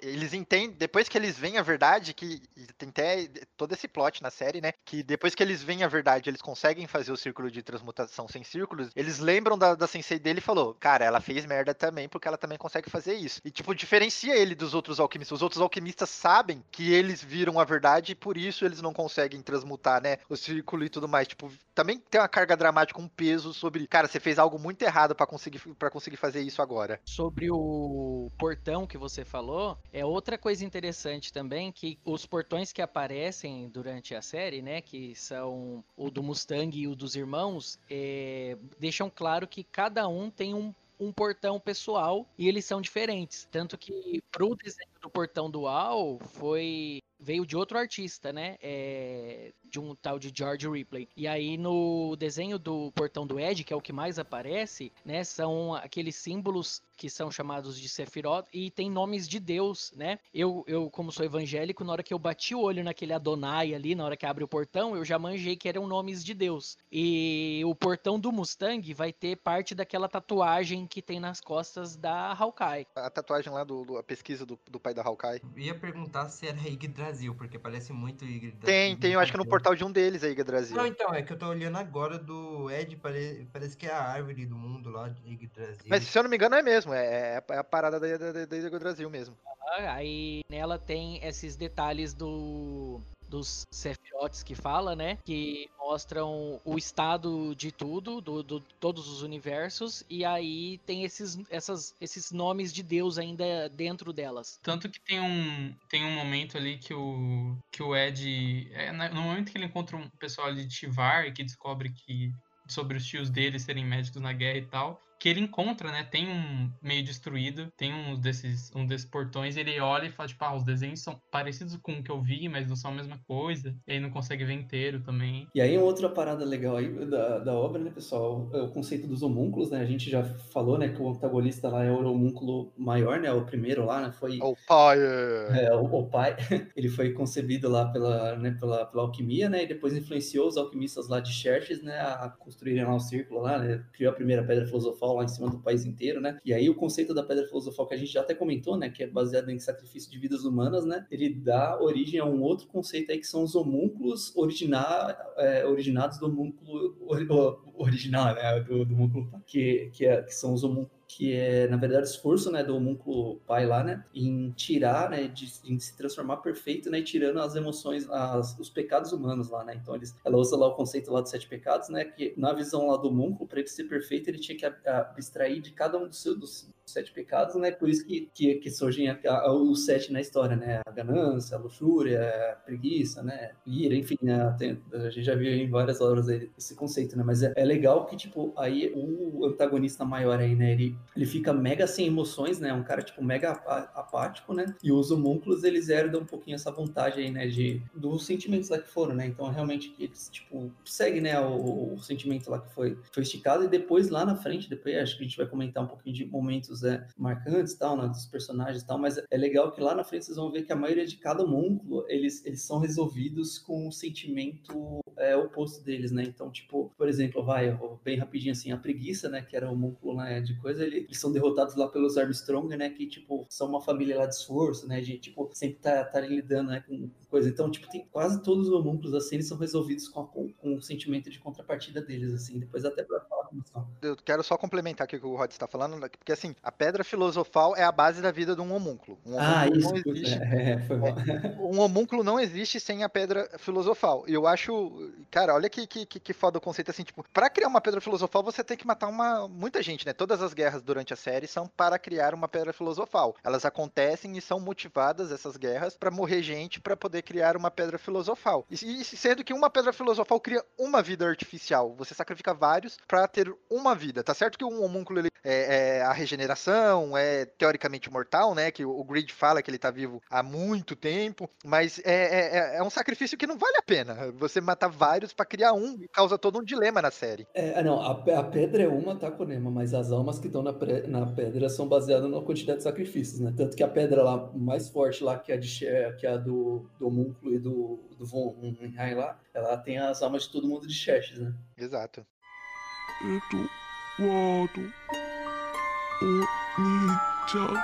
eles entendem, depois que eles veem a verdade, que tem até todo esse plot na série, né? Que depois que eles veem a verdade, eles conseguem fazer o círculo de transmutação sem círculos, eles lembram da, da sensei dele e falou, cara, ela fez merda também, porque ela também consegue fazer isso. E, tipo, diferencia ele dos outros alquimistas. Os outros alquimistas sabem que eles viram a verdade e por isso eles não conseguem transmutar, né? O círculo e tudo mais. Tipo, também tem uma carga dramática, um peso sobre, cara, você fez algo muito errado para conseguir para conseguir fazer isso agora. Sobre o portão que você falou, é outra coisa interessante também que os portões que aparecem durante a série, né, que são o do Mustang e o dos irmãos, é, deixam claro que cada um tem um um portão pessoal e eles são diferentes. Tanto que pro desenho do portão dual foi veio de outro artista, né? É, de um tal de George Ripley. E aí no desenho do portão do Ed, que é o que mais aparece, né? São aqueles símbolos que são chamados de Sephiroth e tem nomes de Deus, né? Eu, eu como sou evangélico, na hora que eu bati o olho naquele Adonai ali, na hora que abre o portão, eu já manjei que eram nomes de Deus. E o portão do Mustang vai ter parte daquela tatuagem que tem nas costas da Hawkeye. A tatuagem lá do, do a pesquisa do, do pai da Hawkeye. Eu ia perguntar se era Yggdrasil Yggdrasil, porque parece muito Yggdrasil. Tem, tem, eu acho que no portal de um deles aí, Yggdrasil. Não, então, é que eu tô olhando agora do Ed, pare- parece que é a árvore do mundo lá de Yggdrasil. Mas se eu não me engano é mesmo, é, é a parada da, da, da, da Yggdrasil mesmo. Ah, Aí nela tem esses detalhes do dos Sephiroths que fala, né? Que mostram o estado de tudo, do, do- todos os universos, e aí tem esses, essas, esses nomes de Deus ainda dentro delas. Tanto que tem um, tem um momento ali que o, que o Ed. é, no momento que ele encontra um pessoal ali de Tivar que descobre que. sobre os tios dele serem médicos na guerra e tal. Que ele encontra, né? Tem um meio destruído, tem um desses, um desses portões, ele olha e fala, tipo, ah, os desenhos são parecidos com o que eu vi, mas não são a mesma coisa. E aí não consegue ver inteiro também. E aí, uma outra parada legal aí da, da obra, né, pessoal? É o conceito dos homúnculos, né? A gente já falou, né, que o antagonista lá é o homúnculo maior, né? O primeiro lá, né? Foi O pai. é, o, o pai. Ele foi concebido lá pela, né, pela, pela alquimia, né? E depois influenciou os alquimistas lá de Xerxes, né? A construírem lá o círculo lá, né? Criou a primeira pedra filosofal lá em cima do país inteiro, né? E aí o conceito da pedra filosofal que a gente já até comentou, né? Que é baseado em sacrifício de vidas humanas, né? Ele dá origem a um outro conceito aí que são os homúnculos origina, é, originados do homúnculo ori- o- original, né? Do, do homúnculo que, que, é, que são os homúnculos que é, na verdade, o esforço, né, do homúnculo pai lá, né, em tirar, né, de, em se transformar perfeito, né, tirando as emoções, as, os pecados humanos lá, né, então eles, ela usa lá o conceito lá dos sete pecados, né, que na visão lá do homúnculo, para ele ser perfeito, ele tinha que ab- abstrair de cada um dos seus, dos sete pecados, né, por isso que, que, que surgem a- a- os sete na história, né, a ganância, a luxúria, a preguiça, né, ira, enfim, né, tem- a gente já viu em várias obras esse conceito, né, mas é, é legal que, tipo, aí o antagonista maior aí, né, ele, ele fica mega sem emoções, né, um cara, tipo, mega apático, né, e os homúnculos, eles herdam um pouquinho essa vontade aí, né, de, dos sentimentos lá que foram, né, então realmente eles, tipo, seguem, né, o, o sentimento lá que foi, foi esticado, e depois lá na frente, depois acho que a gente vai comentar um pouquinho de momentos é, marcantes tal, né, dos personagens e tal, mas é legal que lá na frente vocês vão ver que a maioria de cada homúnculo, eles, eles são resolvidos com um sentimento é, oposto deles, né, então, tipo, por exemplo, vai, bem rapidinho assim, a preguiça, né, que era o homúnculo né, de coisa, ele- eles são derrotados lá pelos Armstrong, né, que, tipo, são uma família lá de esforço, né, de, tipo, sempre tá, tá lidando, né, com coisa, então, tipo, tem quase todos os homúnculos, assim, eles são resolvidos com, a- com, com o sentimento de contrapartida deles, assim, depois até pra. Eu quero só complementar aqui o que o Rod está falando, né, porque assim, a pedra filosofal é a base da vida de um homúnculo. Um Ah, homúnculo isso, não existe. é, foi mal. Um homúnculo não existe sem a pedra filosofal. E eu acho. Cara, olha que, que, que- foda o conceito assim, tipo, pra criar uma pedra filosofal, você tem que matar uma. muita gente, né? Todas as guerras durante a série são para criar uma pedra filosofal. Elas acontecem e são motivadas, essas guerras, pra morrer gente pra poder criar uma pedra filosofal. E, e sendo que uma pedra filosofal cria uma vida artificial. Você sacrifica vários pra ter uma vida. Tá certo que um homúnculo ele é, é a regeneração, é teoricamente mortal, né? Que o, o Grid fala que ele tá vivo há muito tempo, mas é, é- é- é um sacrifício que não vale a pena. Você matar vários pra criar um e causa todo um dilema na série. É, ah, não, a, a pedra é uma, tá, Konema, mas as almas que estão na, pre- na pedra são baseadas na quantidade de sacrifícios, né? Tanto que a pedra lá mais forte lá, que é a, de, que é a do, do homúnculo e do, do Von Unheim lá, ela tem as almas de todo mundo de Xerxes, né? Exato. えっと、ワード、お兄ちゃん。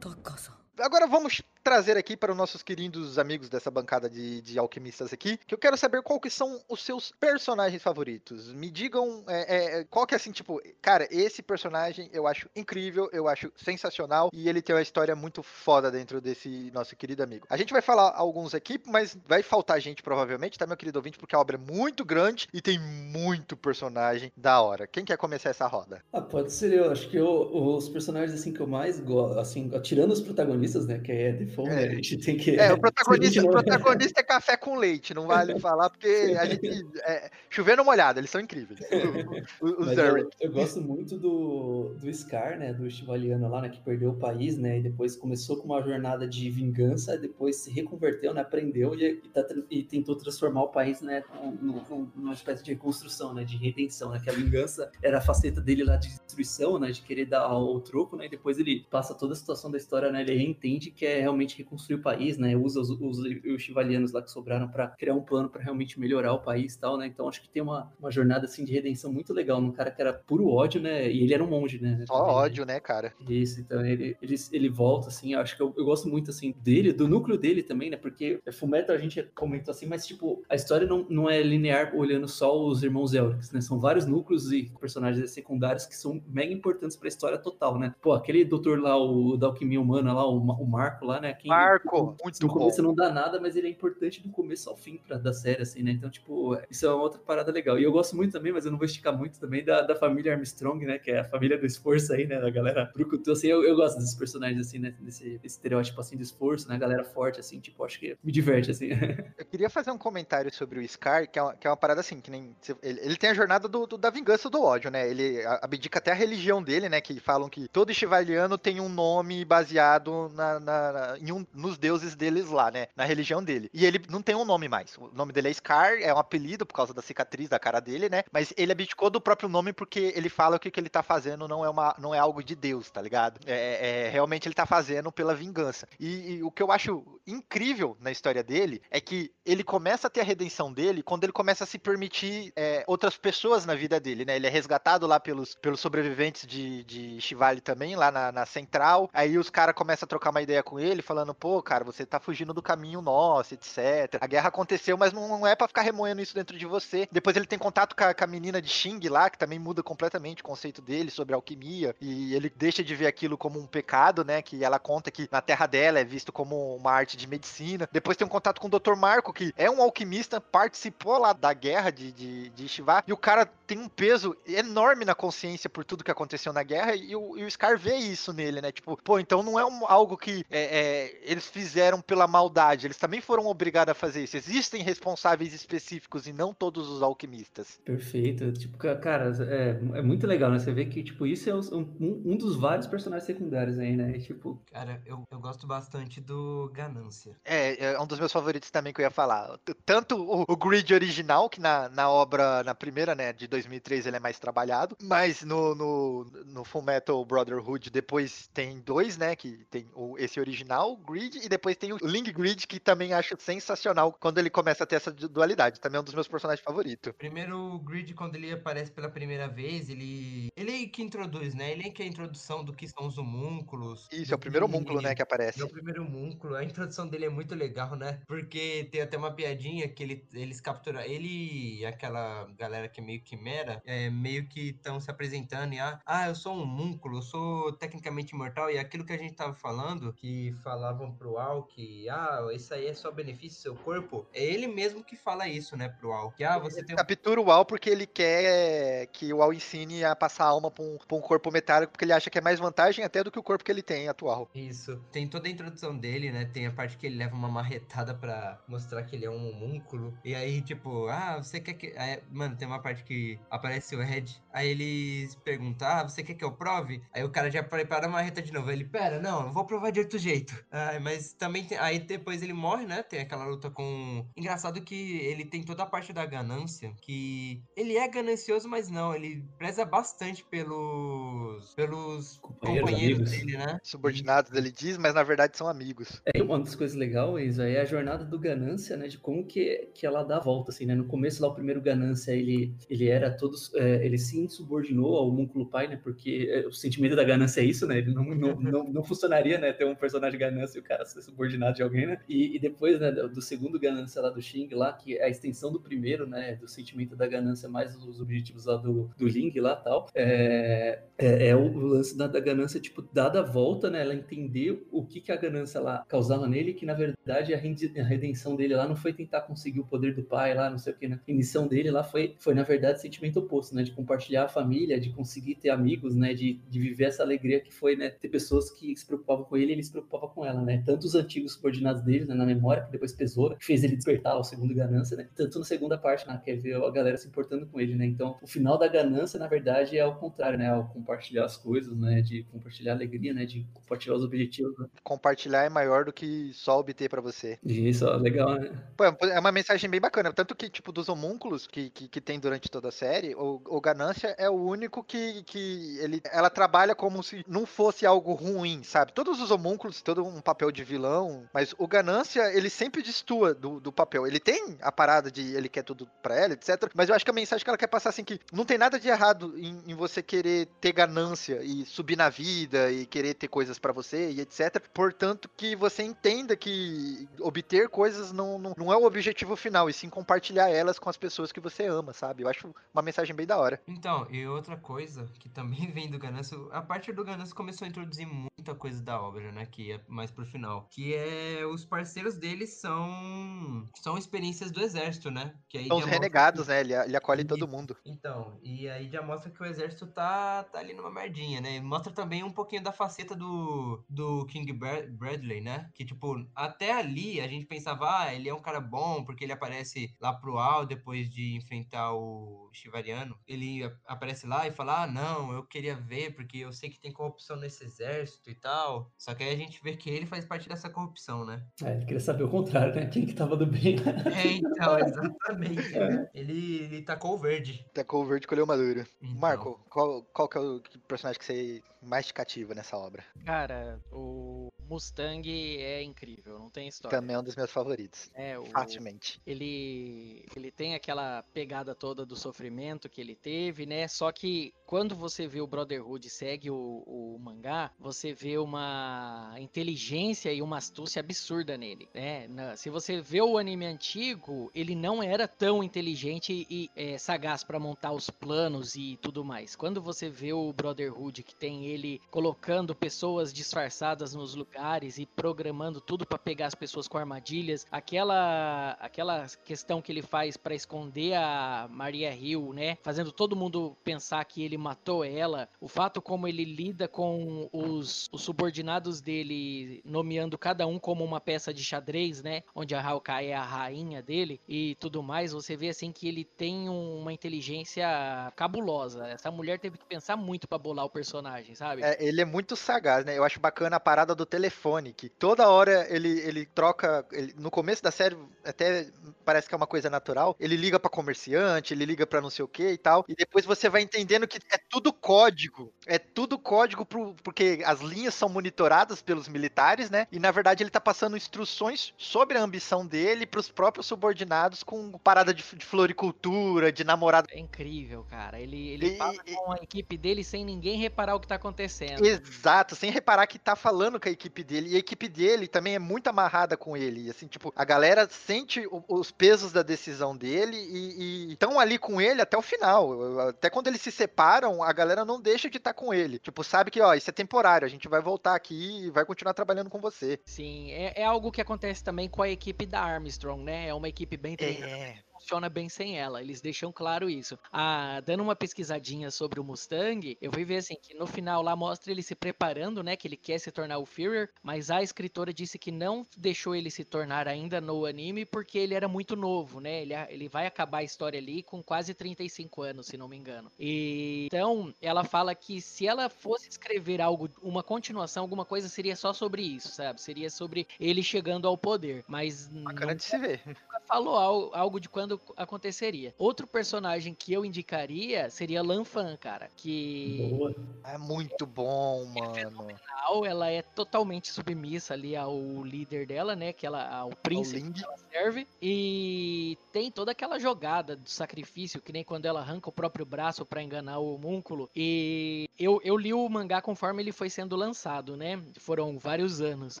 Agora vamos trazer aqui para os nossos queridos amigos dessa bancada de, de alquimistas aqui, que eu quero saber qual que são os seus personagens favoritos. Me digam é, é, qual que é assim, tipo, cara, esse personagem eu acho incrível, eu acho sensacional e ele tem uma história muito foda dentro desse nosso querido amigo. A gente vai falar alguns aqui, mas vai faltar gente provavelmente, tá, meu querido ouvinte, porque a obra é muito grande e tem muito personagem da hora. Quem quer começar essa roda? Ah, pode ser eu. Acho que eu- os personagens assim que eu mais gosto, assim, tirando os protagonistas, né? Que é Default, né? A gente tem que. É, o protagonista, o protagonista é café com leite, não vale falar, porque a gente. É, chovendo molhado, eles são incríveis. O- o- Os eu, eu gosto muito do, do Scar, né? Do Estivaliano lá, né? Que perdeu o país, né? E depois começou com uma jornada de vingança, depois se reconverteu, né? Aprendeu e, e, tá e tentou transformar o país, né? num- num- Numa espécie de reconstrução, né? De redenção, né? Que a vingança era a faceta dele lá de destruição, né? De querer dar o troco, né? E depois ele passa toda a situação da história, né? Ele entende que é realmente realmente reconstruir o país, né? Usa os, os, os chivalianos lá que sobraram para criar um plano para realmente melhorar o país e tal, né? Então acho que tem uma, uma jornada assim de redenção muito legal num cara que era puro ódio, né? E ele era um monge, né? Só ódio, né, cara? Isso, então ele, ele, ele volta, assim, eu acho que eu, eu gosto muito, assim, dele, do núcleo dele também, né? Porque Fullmetal a gente comentou assim, mas, tipo, a história não, não é linear olhando só os irmãos Elrics, né? São vários núcleos e personagens secundários que são mega importantes pra história total, né? Pô, aquele doutor lá, o da alquimia humana lá, o, o Marco lá, né? Quem, Marco, muito no bom. começo não dá nada, mas ele é importante do começo ao fim pra, da série, assim, né? Então, tipo, isso é uma outra parada legal. E eu gosto muito também, mas eu não vou esticar muito também, da, da família Armstrong, né? Que é a família do esforço aí, né? Da galera brucutu, assim, eu, eu gosto desses personagens, assim, né? Desse, desse estereótipo, assim, de esforço, né? Galera forte, assim, tipo, acho que me diverte, assim. Eu queria fazer um comentário sobre o Scar, que é uma, que é uma parada assim, que nem. Ele, ele tem a jornada do, do- da vingança do ódio, né? Ele abdica até a religião dele, né? Que falam que todo chivaliano tem um nome baseado na, na- na- em um, nos deuses deles lá, né? Na religião dele. E ele não tem um nome mais. O nome dele é Scar, é um apelido por causa da cicatriz da cara dele, né? Mas ele abdicou do próprio nome porque ele fala que o que ele tá fazendo não é, uma, não é algo de Deus, tá ligado? É, é- realmente ele tá fazendo pela vingança. E, e o que eu acho incrível na história dele é que ele começa a ter a redenção dele quando ele começa a se permitir é, outras pessoas na vida dele, né? Ele é resgatado lá pelos, pelos sobreviventes de, de Shivali também, lá na, na central. Aí os caras começam a trocar uma ideia com ele, falando, pô, cara, você tá fugindo do caminho nosso, etc. A guerra aconteceu, mas não, é pra ficar remoendo isso dentro de você. Depois ele tem contato com a, com a menina de Xing lá, que também muda completamente o conceito dele sobre alquimia. E ele deixa de ver aquilo como um pecado, né? Que ela conta que na terra dela é visto como uma arte de medicina. Depois tem um contato com o Dr. Marco, que é um alquimista, participou lá da guerra de, de, de Shiva, e o cara tem um peso enorme na consciência por tudo que aconteceu na guerra, e o, e o Scar vê isso nele, né? Tipo, pô, então não é um- algo que é, é, eles fizeram pela maldade, eles também foram obrigados a fazer isso. Existem responsáveis específicos e não todos os alquimistas. Perfeito. Tipo, ca- cara, é, é muito legal, né? Você vê que, tipo, isso é um, um dos vários personagens secundários aí, né? E, tipo, Cara, eu, eu gosto bastante do Ganância. É, é um dos meus favoritos também que eu ia falar. Tanto o, o Grid original, que na, na obra, na primeira, né, de 2003, ele é mais trabalhado, mas no, no, no Full Metal Brotherhood depois tem dois, né, que tem o, esse original, o Grid, e depois tem o Ling Grid, que também acho sensacional quando ele começa a ter essa du- dualidade. Também é um dos meus personagens favoritos. Primeiro, o Grid, quando ele aparece pela primeira vez, ele. Ele que introduz, né? Ele que é a introdução do que são os homúnculos. Isso, é o primeiro homúnculo, né, que É aparece. o primeiro homúnculo. A introdução dele é muito legal, né? Porque tem até uma piadinha que ele, eles capturam. Ele e aquela galera que é meio quimera, é, meio que estão se apresentando e ah, ah, eu sou um homúnculo, eu sou tecnicamente imortal. E aquilo que a gente tava falando, que falavam pro Al que ah, isso aí é só benefício do seu corpo, é ele mesmo que fala isso, né, pro Al. Que ah, você tem um Captura o Al porque ele quer que o Al ensine a passar a alma pra um, pra um corpo metálico, porque ele acha que é mais vantagem até do que o corpo que ele tem atual. Isso. Tem toda a introdução dele, né? Tem a parte que ele leva uma marretada pra mostrar que ele é um homúnculo. E aí, tipo, ah, você quer que. aí, mano, tem uma parte que aparece o Red. Aí eles perguntam, ah, você quer que eu prove? Aí o cara já prepara a marreta de novo. Ele, pera, não, eu vou provar de outro jeito. Ah, mas também tem. Aí depois ele morre, né? Tem aquela luta com. Engraçado que ele tem toda a parte da ganância. Que ele é ganancioso, mas não. Ele preza bastante pelos. pelos Companheiros, companheiros dele, né? Subordinados, ele diz, mas na verdade são amigos. É uma das coisas legais é a jornada do Ganância, né? De como que, que ela dá a volta, assim, né? No começo lá, o primeiro Ganância, ele, ele era todos... é, ele se insubordinou ao Múnculo Pai, né? Porque é, o sentimento da ganância é isso, né? Ele não, não, não, não funcionaria, né? Ter um personagem ganância e o cara ser subordinado de alguém, né? E, e depois, né? Do segundo Ganância lá do Xing lá, que é a extensão do primeiro, né? Do sentimento da ganância mais os objetivos lá do, do Ling lá tal. É, é, é o lance da, da ganância, tipo, dada a volta, né? Ela entender o que, que a ganância lá causava nele, que na verdade a redenção dele lá não foi tentar conseguir o poder do pai lá, não sei o que, né? A missão dele lá foi, foi na verdade, sentimento oposto, né? De compartilhar a família, de conseguir ter amigos, né? De, de viver essa alegria que foi, né? Ter pessoas que se preocupavam com ele e ele se preocupava com ela, né? Tanto os antigos subordinados dele, né? Na memória, que depois pesou, que fez ele despertar o segundo ganância, né? Tanto na segunda parte, né? Que é ver a galera se importando com ele, né? Então, o final da ganância, na verdade, é o contrário, né? Ao compartilhar as coisas, né? De compartilhar a alegria, né? De compartilhar os objetivos, né? Compartilhar é maior do que só obter pra você. Isso, ó, legal, né? Pô, é uma mensagem bem bacana. Tanto que, tipo, dos homúnculos que, que, que tem durante toda a série, o, o Ganância é o único que, que ele, ela trabalha como se não fosse algo ruim, sabe? Todos os homúnculos, todo um papel de vilão, mas o Ganância, ele sempre destoa do, do papel. Ele tem a parada de ele quer tudo pra ela, etc. Mas eu acho que a mensagem que ela quer passar, assim, que não tem nada de errado em, em você querer ter ganância e subir na vida e querer ter coisas pra você e etc. Portanto, que você entenda que obter coisas não, não, não é o objetivo final, e sim compartilhar elas com as pessoas que você ama, sabe? Eu acho uma mensagem bem da hora. Então, e outra coisa que também vem do Ganância, a parte do Ganância começou a introduzir muita coisa da obra, né? Que é pro final. Que é os parceiros deles são são experiências do exército, né? Que aí São os renegados, que- né? Ele, ele acolhe Isso. todo mundo. Então, e aí já mostra que o exército tá, tá ali numa merdinha, né? E Mostra também um pouquinho da faceta do, do King Bra- Bradley, né? Que, tipo, até ali a gente pensava, ah, ele é um cara bom, porque ele aparece lá pro Al depois de enfrentar o Shivariano. Ele aparece lá e fala, ah, não, eu queria ver, porque eu sei que tem corrupção nesse exército e tal. Só que aí a gente vê que ele faz parte dessa corrupção, né? É, ele queria saber o contrário, né? Quem que tava do bem. É, então, exatamente. né? Ele, ele tacou o verde. Tacou o verde e colheu maduro. Então. Marco, qual, qual que é o personagem que você mais te cativa nessa obra? Cara, o Mustang é incrível, não tem história. Também é um dos meus favoritos. É, o, Facilmente. ele, ele tem aquela pegada toda do sofrimento que ele teve, né? Só que quando você vê o Brotherhood e segue o, o mangá, você vê uma inteligência e uma astúcia absurda nele, né? Na- se você vê o anime antigo, ele não era tão inteligente e é, sagaz pra montar os planos e tudo mais. Quando você vê o Brotherhood que tem ele colocando pessoas disfarçadas nos lugares e programando tudo pra pegar as pessoas com armadilhas, aquela aquela questão que ele faz pra esconder a Maria Hill, né, fazendo todo mundo pensar que ele matou ela, o fato como ele lida com os, os subordinados dele, nomeando cada um como uma peça de xadrez, né, onde a Hawkeye é a rainha dele e tudo mais, você vê assim que ele tem um- uma inteligência cabulosa. Essa mulher teve que pensar muito pra bolar o personagem, sabe? É, ele é muito sagaz, né? Eu acho bacana a parada do telefone, que toda hora ele, ele troca. ele- no começo da série, até parece que é uma coisa natural. Ele liga pra comerciante, ele liga pra não sei o que e tal. E depois você vai entendendo que é tudo código. É tudo código pro, porque as linhas são monitoradas pelos militares, né? E na verdade ele tá passando instruções sobre a ambição dele pros próprios subordinados com parada de, de floricultura, de namorado. É incrível, cara. Ele, ele E- fala com a equipe dele sem ninguém reparar o que tá acontecendo. Exato, sem reparar que tá falando com a equipe dele. E a equipe dele também é muito amarrada com ele. E, Assim, tipo, a galera sente o- os pesos da decisão dele e estão ali com ele até o final. Até quando eles se separam, a galera não deixa de estar com ele. Tipo, sabe que, ó, isso é temporário, a gente vai voltar aqui e vai continuar trabalhando com você. Sim, é, é algo que acontece também com a equipe da Armstrong, né? É uma equipe bem treinada. É. Funciona bem sem ela, eles deixam claro isso. Ah, dando uma pesquisadinha sobre o Mustang, eu fui ver assim que no final lá mostra ele se preparando, né? Que ele quer se tornar o Führer, mas a escritora disse que não deixou ele se tornar ainda no anime porque ele era muito novo, né? Ele, ele vai acabar a história ali com quase 35 anos, se não me engano. E então ela fala que se ela fosse escrever algo, uma continuação, alguma coisa, seria só sobre isso, sabe? Seria sobre ele chegando ao poder. Mas Bacana de se ver. falou al- algo de quando aconteceria. Outro personagem que eu indicaria seria Lanfan, cara. Que Boa. É muito bom, mano. Al, ela é totalmente submissa ali ao líder dela, né? Que ela, ao O príncipe que ela serve. E tem toda aquela jogada do sacrifício, que nem quando ela arranca o próprio braço pra enganar o homúnculo. E eu, eu li o mangá conforme ele foi sendo lançado, né? Foram vários anos.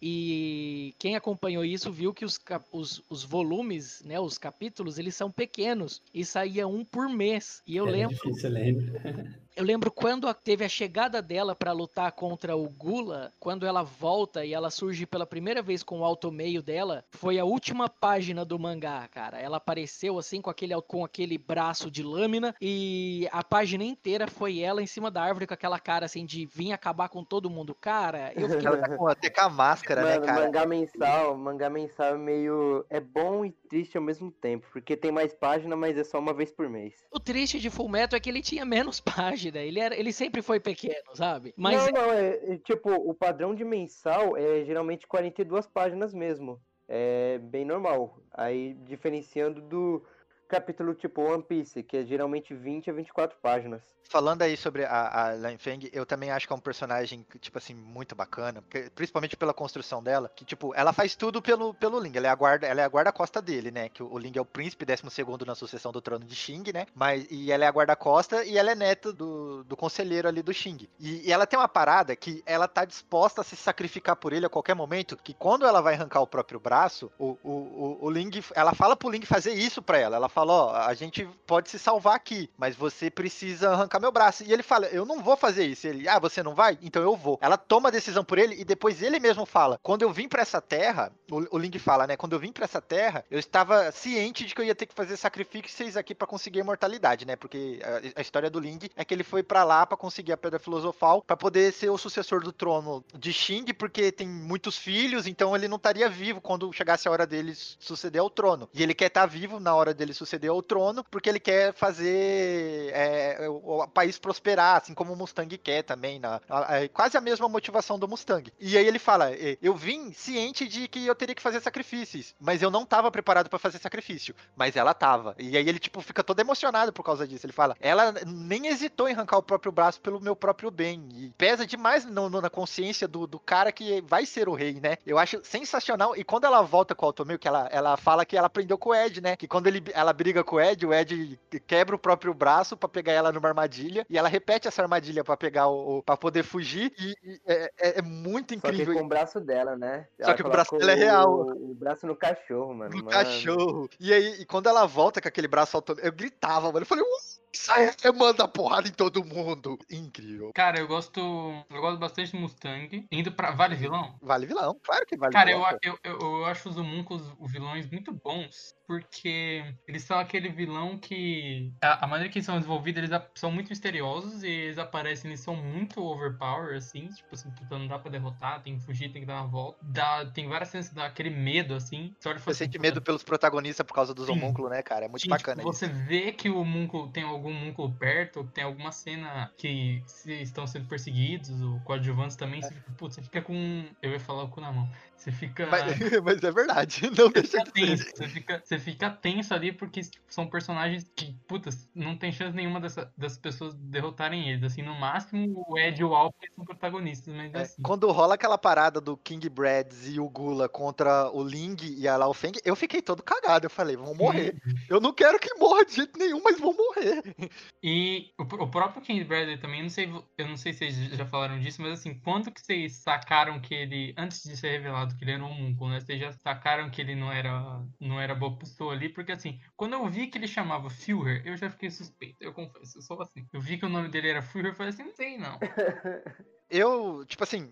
E quem acompanhou isso viu que os, os, os volumes, né? Os capítulos, eles são pequenos. E saía um por mês. E eu é lembro. difícil, eu lembro. Eu lembro quando a- teve a chegada dela pra lutar contra o Gula, quando ela volta e ela surge pela primeira vez com o alto meio dela, foi a última página do mangá, cara. Ela apareceu assim com aquele com aquele braço de lâmina e a página inteira foi ela em cima da árvore com aquela cara assim de vir acabar com todo mundo. Cara, eu fiquei Ela tá com, até com a máscara, né, Mano, cara? mangá mensal, mangá mensal é meio. É bom e triste ao mesmo tempo. Porque tem mais página, mas é só uma vez por mês. O triste de Fullmetal é que ele tinha menos página. Ele era, ele sempre foi pequeno, sabe? Mas Não, não, é, é, tipo, o padrão de mensal é geralmente 42 páginas mesmo. É bem normal. Aí diferenciando do capítulo tipo One Piece, que é geralmente 20 a 24 páginas. Falando aí sobre a, a Lan Feng, eu também acho que é um personagem, tipo assim, muito bacana, principalmente pela construção dela, que, tipo, ela faz tudo pelo, pelo Ling, ela é a guarda, ela é a guarda-costa dele, né, que o, o Ling é o príncipe 12º na sucessão do trono de Xing, né, mas, e ela é a guarda-costa e ela é neta do, do conselheiro ali do Xing. E, e ela tem uma parada que ela tá disposta a se sacrificar por ele a qualquer momento, que quando ela vai arrancar o próprio braço, o, o, o, o Ling, ela fala pro Ling fazer isso pra ela, ela fala, ó, a gente pode se salvar aqui, mas você precisa arrancar meu braço. E ele fala, eu não vou fazer isso. Ele, ah, você não vai? Então eu vou. Ela toma a decisão por ele e depois ele mesmo fala, quando eu vim pra essa terra, o, o Ling fala, né, quando eu vim pra essa terra, eu estava ciente de que eu ia ter que fazer sacrifícios aqui pra conseguir a imortalidade, né, porque a, a história do Ling é que ele foi pra lá pra conseguir a Pedra Filosofal, pra poder ser o sucessor do trono de Xing, porque tem muitos filhos, então ele não estaria vivo quando chegasse a hora dele suceder ao trono. E ele quer estar vivo na hora dele suceder ao trono, porque ele quer fazer é, o, o país prosperar, assim como o Mustang quer também. Na, a- a- quase a mesma motivação do Mustang. E aí ele fala: "É, Eu vim ciente de que eu teria que fazer sacrifícios, mas eu não tava preparado pra fazer sacrifício. Mas ela tava. E aí ele, tipo, fica todo emocionado por causa disso. Ele fala: Ela nem hesitou em arrancar o próprio braço pelo meu próprio bem. E pesa demais no- no- na consciência do, do cara que vai ser o rei, né? Eu acho sensacional. E quando ela volta com o Altomeu, que ela, ela fala que ela aprendeu com o Ed, né? Que quando ele, ela briga com o Ed, o Ed quebra o próprio braço pra pegar ela numa armadilha. E ela repete essa armadilha pra pegar o. o pra poder fugir. E, e é, é- é muito Só que incrível. com o braço dela, né? Só Ela que o braço dela é real. O, o braço no cachorro, mano. no mano. cachorro. E aí, e quando ela volta com aquele braço automóvel, eu gritava, mano. Eu falei, "Ué, isso aí é manda porrada em todo mundo. Incrível. Cara, eu gosto. Eu gosto bastante do Mustang. Indo pra. Vale vilão? Vale vilão, claro que vale Cara, eu, vilão. a- eu, eu, eu acho os homúnculos os vilões muito bons, porque eles são aquele vilão que. A, a maneira que eles são desenvolvidos, eles a- são muito misteriosos e eles aparecem, eles são muito overpower, assim, tipo assim, puta, não dá pra derrotar, tem que fugir, tem que dar uma volta. Dá, tem várias cenas que dá aquele medo, assim. Você olha e fala Você assim, sente medo pelos protagonistas por causa dos Sim. homúnculos, né, cara? É muito Sim, bacana tipo, você vê que o homúnculo tem algum homúnculo perto, tem alguma cena que se estão sendo perseguidos, ou coadjuvantes também, você fica, putz, você fica com. Eu ia falar o cu na mão. Você fica. Mas, mas é verdade, não Você deixa fica de tenso, você fica, você fica tenso ali porque são personagens que, putas, não tem chance nenhuma dessa, das pessoas derrotarem eles. Assim, no máximo o Ed e o Alp são protagonistas, mas É, assim. Quando rola aquela parada do King Brads e o Gula contra o Ling e a Lao Feng, eu fiquei todo cagado. Eu falei, vão morrer. Eu não quero que morra de jeito nenhum, mas vão morrer. E o, o próprio King Bradley também, eu não sei, eu não sei se vocês já falaram disso, mas assim, quando que vocês sacaram que ele, antes de ser revelado que ele era um homúnculo, né? Vocês já sacaram que ele não era, não era boa pessoa ali, porque assim, quando eu vi que ele chamava Führer, eu já fiquei suspeito, eu confesso, eu sou assim. Eu vi que o nome dele era Führer, eu falei assim, não sei não. Eu, tipo assim,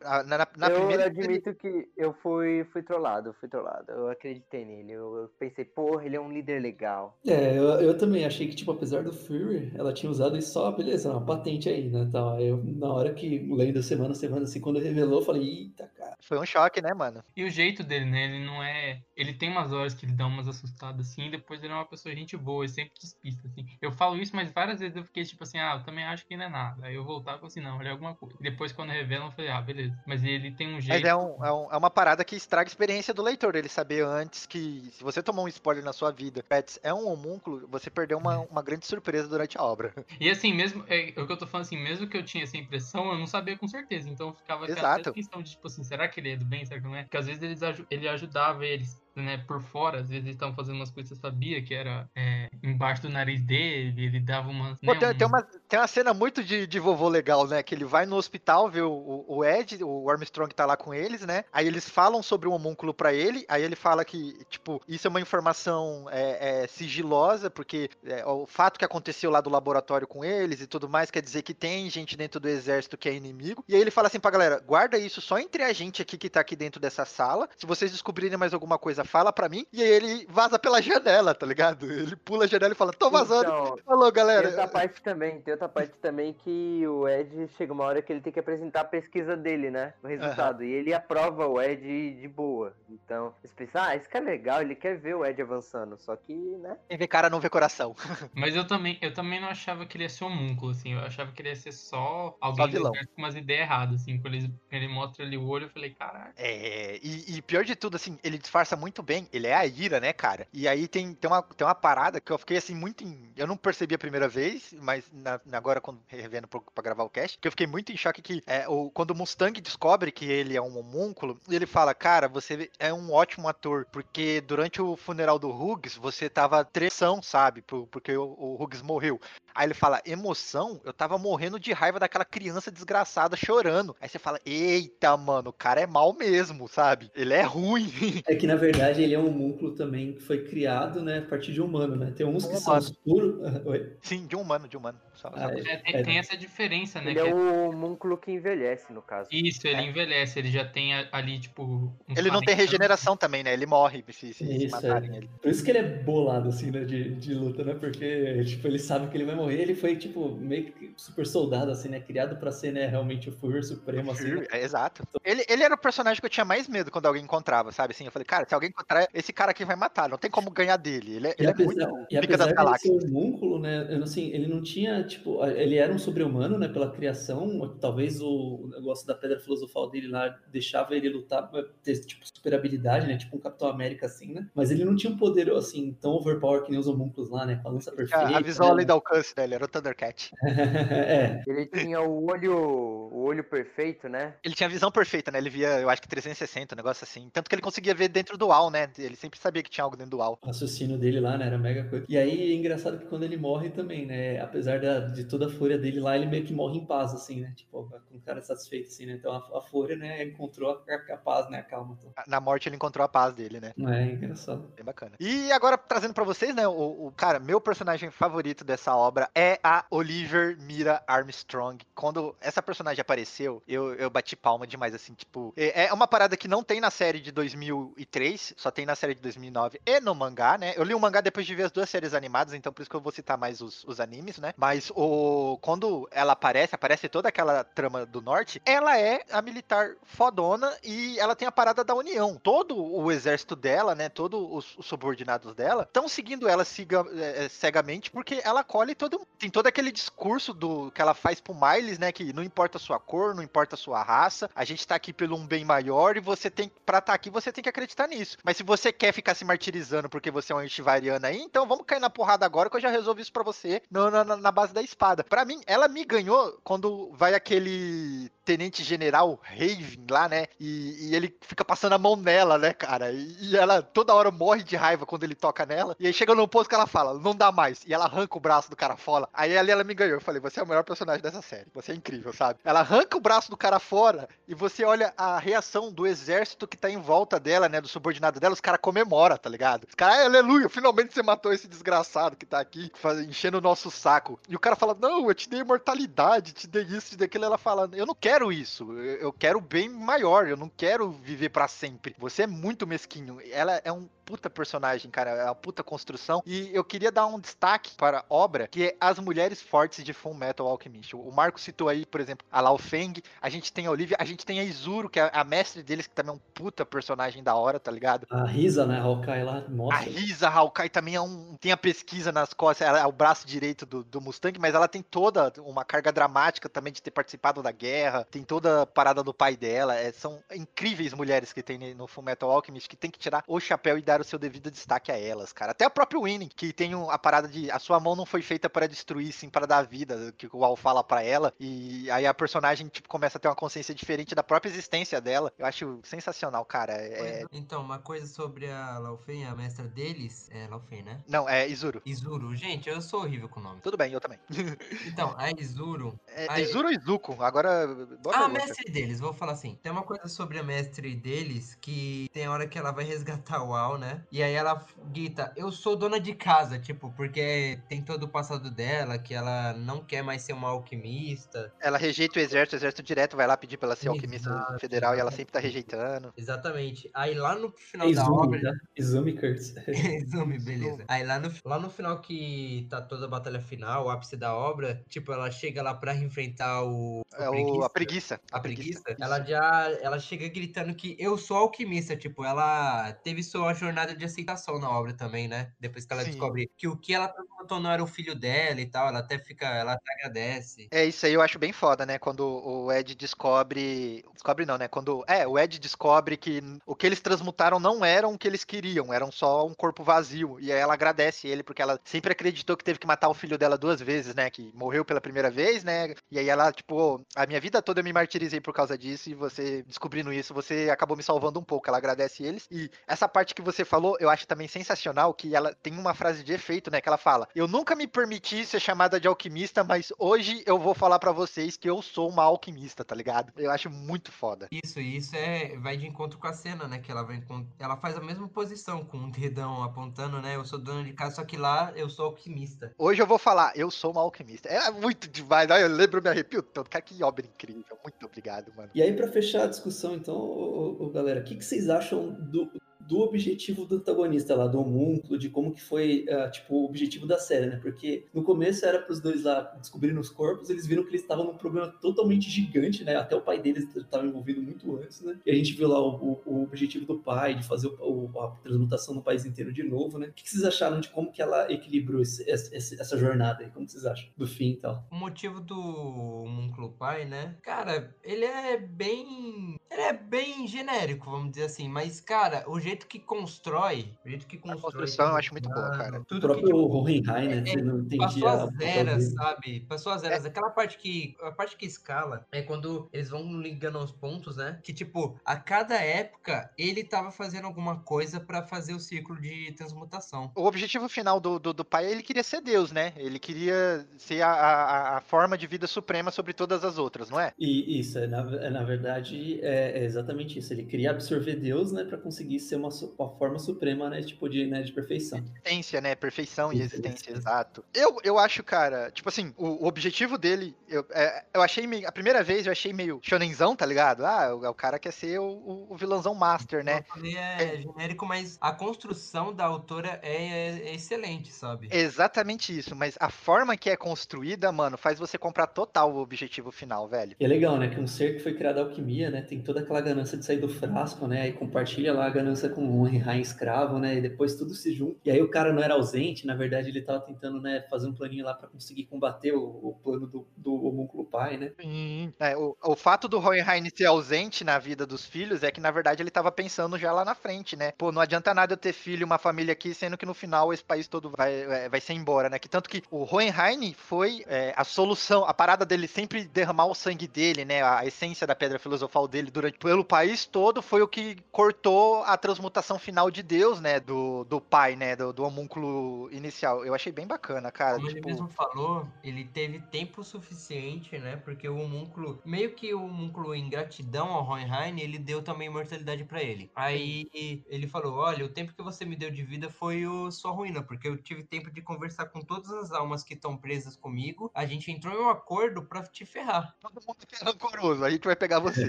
na, na- na eu primeira. admito que eu fui, fui trollado, fui trollado. Eu acreditei nele. Eu, eu pensei, porra, ele é um líder legal. É, eu, eu também achei que, tipo, apesar do Fury, ela tinha usado isso só, beleza, uma patente aí, né, tal. Aí eu, na hora que, lendo semana a semana, assim, quando revelou, eu falei, eita, cara. Foi um choque, né, mano? E o jeito dele, né? Ele não é. Ele tem umas horas que ele dá umas assustadas assim, e depois ele é uma pessoa gente boa, ele sempre despista, assim. Eu falo isso, mas várias vezes eu fiquei tipo assim, ah, eu também acho que não é nada. Aí eu voltava e falei assim, não, ele é alguma coisa. E depois quando revelam, eu falei, ah, beleza. Mas ele tem um jeito. Mas é, um, é, um- é uma parada que estraga a experiência do leitor, ele saber antes que se você tomou um spoiler na sua vida, Pets é um homúnculo, você perdeu uma, uma grande surpresa durante a obra. E assim, mesmo. É, o que eu tô falando assim, mesmo que eu tinha essa impressão, eu não sabia com certeza. Então eu ficava Exato. essa questão de, tipo assim, será que ele é do bem? Será que não é? Porque às vezes eles, aju- ele ajudava eles. Né, por fora, às vezes eles estavam fazendo umas coisas que eu sabia que era é, embaixo do nariz dele, ele dava umas. Pô, né, tem, tem uns- uma, tem uma cena muito de, de vovô legal, né? Que ele vai no hospital ver o, o- Ed, o Armstrong tá lá com eles, né? Aí eles falam sobre o homúnculo pra ele, aí ele fala que, tipo, isso é uma informação é, é, sigilosa, porque é, o fato que aconteceu lá do laboratório com eles e tudo mais quer dizer que tem gente dentro do exército que é inimigo. E aí ele fala assim pra galera: guarda isso só entre a gente aqui que tá aqui dentro dessa sala. Se vocês descobrirem mais alguma coisa, fala pra mim. E aí ele vaza pela janela, tá ligado? Ele pula a janela e fala: tô vazando. Então, Falou, tem galera. outra parte também, tem outra parte também que o Ed chega uma hora que ele tem que apresentar a pesquisa dele, né? O resultado. E ele aprova o Ed de boa. Então, você pensa, ah, esse cara é legal, ele quer ver o Ed avançando. Só que, né? Quem vê cara não vê coração. Mas eu também, eu também não achava que ele ia ser um homúnculo, assim. Eu achava que ele ia ser só alguém do vilão. com umas ideias erradas, assim. Quando ele, ele mostra ali o olho, eu falei, caralho. É, e, e pior de tudo, assim, ele disfarça muito bem. Ele é a ira, né, cara? E aí tem, tem, uma, tem uma parada que eu fiquei, assim, muito em... Eu não percebi a primeira vez, mas na- agora, quando revendo pro- pra gravar o cast, que eu fiquei muito em choque que é, o, quando o Mustang descobre que ele é um homúnculo, ele fala, cara, você é um ótimo ator, porque durante o funeral do Hughes, você tava tressão, sabe? Por- Porque o, o Hughes morreu. Aí ele fala, emoção? Eu tava morrendo de raiva daquela criança desgraçada chorando. Aí você fala, eita, mano, o cara é mal mesmo, sabe? Ele é ruim. É que na verdade ele é um homúnculo também que foi criado, né, a partir de humano, né? Tem uns que Um são humano. puros. Oi? Sim, de um humano, de humano. Só- só- Ah, É, tem, é. tem essa diferença, né? Ele que é o homúnculo que envelhece, no caso. Isso, ele envelhece, ele já tem ali, tipo. Ele não tem 40 regeneração também, né? Ele morre se, se, se Isso, matarem é. ele. Por isso que ele é bolado, assim, né, de, de luta, né? Porque, tipo, ele sabe que ele vai morrer. Ele foi, tipo, meio que super soldado, assim, né? Criado pra ser, né, realmente o Furrier Supremo, assim. né? É, exato. Ele, ele era o personagem que eu tinha mais medo quando alguém encontrava, sabe? Assim, eu falei, cara, se alguém encontrar, esse cara aqui vai matar, não tem como ganhar dele. Ele, é- E ele é apesar, muito e apesar de galáxias. ser homúnculo, né? eu não- Assim, ele não tinha, tipo, ele era um sobre-humano, né? Pela criação. Talvez o negócio da pedra filosofal dele lá deixava ele lutar, pra ter, tipo, super habilidade, né? Tipo um Capitão América, assim, né? Mas ele não tinha um poder, assim, tão overpower que nem os homúnculos lá, né? Com a lança perfeita. A, a visão né? além do alcance dele, era o Thundercat. é, Ele tinha o olho, o olho perfeito, né? Ele tinha a visão perfeita, né? Ele via, eu acho que 360, um negócio assim. Tanto que ele conseguia ver dentro do UAU, né? Ele sempre sabia que tinha algo dentro do UAU. o raciocínio dele lá, né? Era mega coisa. E aí é engraçado que quando ele morre também, né? Apesar da- de toda a fúria dele lá, ele meio que morre em paz, assim, né? Tipo, com o cara satisfeito, assim, né? Então a, a fúria, né? Encontrou a, a paz, né? A calma. Então. Na morte ele encontrou a paz dele, né? É engraçado. Bem bacana. E agora, trazendo pra vocês, né? O, o- cara, meu personagem favorito dessa obra é a Oliver Mira Armstrong. Quando essa personagem apareceu, eu, eu bati palma demais, assim, tipo. É é uma parada que não tem na série de 2003, só tem na série de 2009 e no mangá, né? Eu li o mangá depois de ver as duas séries animadas, então por isso que eu vou citar mais os, os animes, né? Mas o quando ela aparece, aparece toda aquela trama do norte, ela é a militar fodona e ela tem a parada da União. Todo o exército dela, né? Todos os, os subordinados dela estão seguindo ela siga- é, é, cegamente porque ela colhe todo tem todo aquele discurso do que ela faz pro Miles, né? Que não importa a sua cor, não importa a sua raça, a gente tá aqui pelo um bem maior e você tem pra estar aqui você tem que acreditar nisso. Mas se você quer ficar se martirizando porque você é um antivariano aí, então vamos cair na porrada agora que eu já resolvo isso pra você na, na- na da espada. Pra mim, ela me ganhou quando vai aquele tenente general Raven lá, né? E, e ele fica passando a mão nela, né, cara? E, e ela toda hora morre de raiva quando ele toca nela. E aí chega no ponto que ela fala, não dá mais. E ela arranca o braço do cara fora. Aí ali ela me ganhou. Eu falei, você é o melhor personagem dessa série. Você é incrível, sabe? Ela arranca o braço do cara fora e você olha a reação do exército que tá em volta dela, né? Do subordinado dela. Os caras comemoram, tá ligado? Os caras, "Ai, aleluia, finalmente você matou esse desgraçado que tá aqui enchendo o nosso saco. E o cara fala, não, eu te dei imortalidade, te dei isso, te dei aquilo. Ela fala, eu não quero isso. Eu, quero bem maior. Eu não quero viver pra sempre. Você é muito mesquinho. Ela é um puta personagem, cara. É uma puta construção. E eu queria dar um destaque para a obra, que é As Mulheres Fortes de Full Metal Alchemist. O Marco citou aí, por exemplo, a Lao Feng. A gente tem a Olivia. A gente tem a Izuru, que é a mestre deles, que também é um puta personagem da hora, tá ligado? A Risa, né? A Hawkeye lá, A mostra. Risa Hawkeye também é um, tem a pesquisa nas costas, ela é o braço direito do, do Mustang, mas ela tem toda uma carga dramática também de ter participado da guerra, tem toda a parada do pai dela, é, são incríveis mulheres que tem no Fullmetal Alchemist, que tem que tirar o chapéu e dar o seu devido destaque a elas, cara. Até a própria Winnie, que tem a parada de a sua mão não foi feita para destruir, sim para dar vida, que o Al fala pra ela, e aí a personagem tipo começa a ter uma consciência diferente da própria existência dela. Eu acho sensacional, cara. É... Então, uma coisa sobre a Laufen, a mestra deles, é Laufen, né? Não, é Izuru. Izuru. Gente, eu sou horrível com o nome. Tudo bem, eu também. Então, a Izuru. É, a- Izuru ou Izuku? Agora. boa Ah, a mestre deles, vou falar assim. Tem uma coisa sobre a mestre deles que tem hora que ela vai resgatar o Al, né? Né? E aí ela grita, eu sou dona de casa, tipo, porque tem todo o passado dela, que ela não quer mais ser uma alquimista. Ela rejeita o exército, o exército direto vai lá pedir pra ela ser alquimista Exato, federal e ela sempre tá rejeitando. Exatamente. Aí lá no final da Izumi, obra. tá? Izumi Kurtz. Exame, beleza. Aí lá no, lá no final que tá toda a batalha final, o ápice da obra, tipo, ela chega lá pra enfrentar o. o É o, a preguiça. a preguiça, ela já ela chega gritando que eu sou alquimista, tipo, ela teve sua jornada de aceitação na obra também, né? Depois que ela Sim. descobre que o que ela transformou não era o filho dela e tal, ela até fica, ela até agradece. É isso aí, eu acho bem foda, né? Quando o Ed descobre. Descobre não, né? Quando. É, o Ed descobre que o que eles transmutaram não eram o que eles queriam, eram só um corpo vazio. E aí ela agradece ele, porque ela sempre acreditou que teve que matar o filho dela duas vezes, né? Que morreu pela primeira vez, né? E aí ela, tipo, a minha vida toda eu me martirizei por causa disso, e você descobrindo isso, você acabou me salvando um pouco. Ela agradece eles. E essa parte que você falou, eu acho também sensacional, que ela tem uma frase de efeito, né? Que ela fala: Eu nunca me permiti ser chamada de alquimista, mas hoje eu vou falar pra vocês que eu sou uma alquimista, tá ligado? Eu acho muito foda. Isso, e isso é vai de encontro com a cena, né? Que ela vai ela faz a mesma posição com o dedão apontando, né? Eu sou dona de casa, só que lá eu sou alquimista. Hoje eu vou falar, eu sou uma alquimista. É muito demais, né? eu lembro, eu me arrepio tanto. Cara, que obra incrível. Muito obrigado, mano. E aí, pra fechar a discussão, então, ô, ô, ô, galera, o que, que vocês acham do, do objetivo do antagonista lá, do homúnculo, de como que foi, ah, tipo, o objetivo da série, né? Porque no começo era pros dois lá descobrirem os corpos, eles viram que eles estavam num problema totalmente gigante, né? Até o pai deles estava envolvido muito antes, né? E a gente viu lá o, o- o objetivo do pai, de fazer o- a transmutação no país inteiro de novo, né? O que, vocês acharam de como que ela equilibrou esse- esse- essa jornada aí? Como vocês acham? Do fim e tal. O motivo do homúnculo pai, né? Cara, ele é bem. Ele é bem genérico, vamos dizer assim. Mas, cara, o jeito que constrói. O jeito que A constrói. construção eu acho muito boa, plano, cara. O Tudo que, próprio tipo, Hohenheim, né? é- Você não entendia Passou o as eras, sabe? Passou as eras. Aquela parte que. A parte que escala é quando eles vão ligando aos pontos, né? Que, tipo, a cada época ele tava fazendo alguma coisa pra fazer o ciclo de transmutação. O objetivo final do, do, do pai, ele queria ser Deus, né? Ele queria ser a, a, a forma de vida suprema sobre todas as outras, não é? E isso, é, na, é, na verdade, é, é exatamente isso. Ele queria absorver Deus, né, para conseguir ser uma, uma forma suprema, né, tipo de, né, de perfeição. Existência, né? Perfeição e existência, exato. Eu, eu acho, cara, tipo assim, o, o objetivo dele, eu, é, eu achei meio. A primeira vez eu achei meio shonenzão, tá ligado? Ah, o, o cara quer ser o, o, o vilãozão master, né? Eu falei, é genérico, mas a construção da autora é, é excelente, sabe? Exatamente isso, mas a forma que é construída, mano, faz você comprar total o objetivo final, velho. E é legal, né, que um ser que foi criado a alquimia, né, tem toda aquela ganância de sair do frasco, né, aí compartilha lá a ganância com o Hohenheim escravo, né, e depois tudo se junta. E aí o cara não era ausente, na verdade ele tava tentando, né, fazer um planinho lá para conseguir combater o, o plano do, do homúnculo pai, né. Sim. É, o, o fato do Hohenheim ser ausente na vida dos filhos é que, na verdade, ele tava pensando já lá na frente, né? Pô, não adianta nada eu ter filho e uma família aqui, sendo que no final esse país todo vai, é, vai ser embora, né? Que tanto que o Hohenheim foi é, a solução, a parada dele sempre derramar o sangue dele, né? A essência da pedra filosofal dele durante pelo país todo foi o que cortou a transmutação final de Deus, né? Do, do pai, né? Do, do homúnculo inicial. Eu achei bem bacana, cara. Como ele tipo, mesmo falou, ele teve tempo suficiente, né? Porque o homúnculo, meio que o homúnculo em gratidão ao Hohenheim, ele deu também imortalidade pra ele. Aí ele falou: Olha, o tempo que você me deu de vida foi o sua ruína, porque eu tive tempo de conversar com todas as almas que estão presas comigo. A gente entrou em um acordo pra te ferrar. todo mundo que é rancoroso, a gente vai pegar você.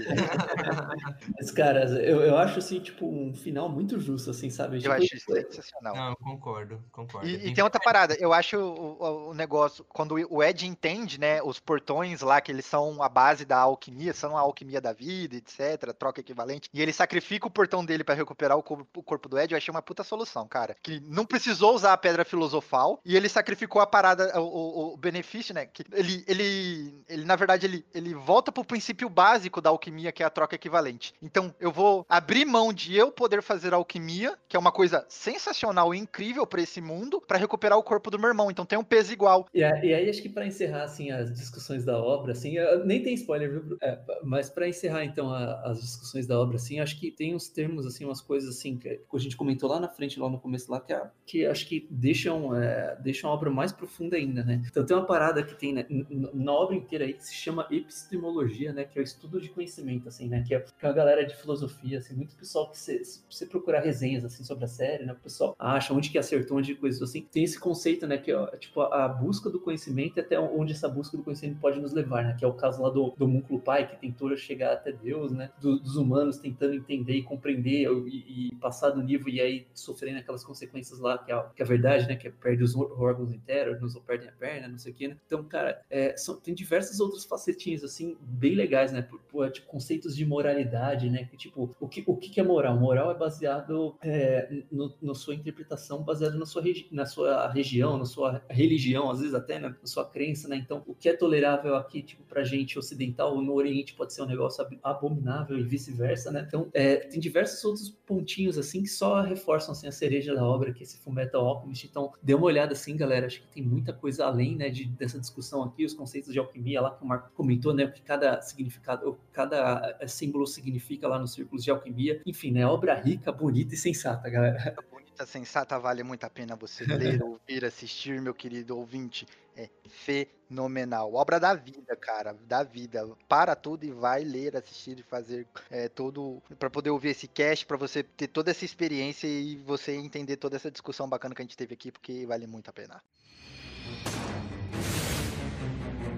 Mas, cara, eu, eu acho, assim, tipo, um final muito justo, assim, sabe? Eu Tipo, acho isso sensacional. Não, eu concordo, concordo. E, É e tem outra parada, eu acho o, o- o negócio, quando o Ed entende, né, os portões lá, que eles são a base da alquimia, são a alquimia da vida, etc, troca equivalente, e ele sacrifica o portão dele pra recuperar o corpo, o corpo do Ed, eu achei uma puta solução, cara. Que não precisou usar a pedra filosofal, e ele sacrificou a parada, o, o- o benefício, né, que ele, ele, ele, na verdade, ele, ele volta pro princípio básico da alquimia, que é a troca equivalente. Então, eu vou abrir mão de eu poder fazer alquimia, que é uma coisa sensacional e incrível pra esse mundo, pra recuperar o corpo do meu irmão. Então tem um peso igual. E, aí, acho que para encerrar assim as discussões da obra, assim, nem tem spoiler, viu? É, mas para encerrar então a- as discussões da obra, assim, acho que tem uns termos assim, umas coisas assim que a gente comentou lá na frente, lá no começo, lá que, que acho que deixam é, deixam a obra mais profunda ainda, né? Então tem uma parada que tem né, na obra inteira aí que se chama epistemologia, né? Que é o estudo de conhecimento, assim, né? Que é, que é uma galera de filosofia, assim, muito pessoal que se, você procurar resenhas assim sobre a série, né? O pessoal acha onde que acertou, onde coisas assim. Tem esse conceito, né? Que é tipo a, a busca do conhecimento e até onde essa busca do conhecimento pode nos levar, né? Que é o caso lá do, do Múnculo Pai, que tentou chegar até Deus, né? Do, dos humanos tentando entender e compreender e, e, passar do nível e aí sofrendo aquelas consequências lá, que é que é a verdade, né? Que é perde os órgãos internos ou perdem a perna, não sei o quê, né? Então, cara, é, são, tem diversas outras facetinhas, assim, bem legais, né? Por, por, tipo, conceitos de moralidade, né? Que, tipo, o que, o que é moral? Moral é baseado é, no, na sua interpretação, baseado na sua, na sua região, na sua religião, às vezes até né? na sua crença, né? Então, o que é tolerável aqui, tipo, pra gente ocidental, no Oriente pode ser um negócio abominável e vice-versa, né? Então, é, tem diversos outros pontinhos, assim, que só reforçam, assim, a cereja da obra, que é esse Fullmetal Alchemist. Então, dê uma olhada, assim, galera, acho que tem muita coisa além, né, de, dessa discussão aqui, os conceitos de alquimia lá que o Marco comentou, né, o que cada significado, cada eh, símbolo significa lá nos círculos de alquimia. Enfim, né, obra rica, bonita e sensata, galera. Bonita, sensata, vale muito a pena você ler, ouvir, assistir, meu querido ouvinte. É fenomenal. Obra da vida, cara, da vida. Para tudo e vai ler, assistir e fazer é, todo para poder ouvir esse cast, para você ter toda essa experiência e você entender toda essa discussão bacana que a gente teve aqui, porque vale muito a pena.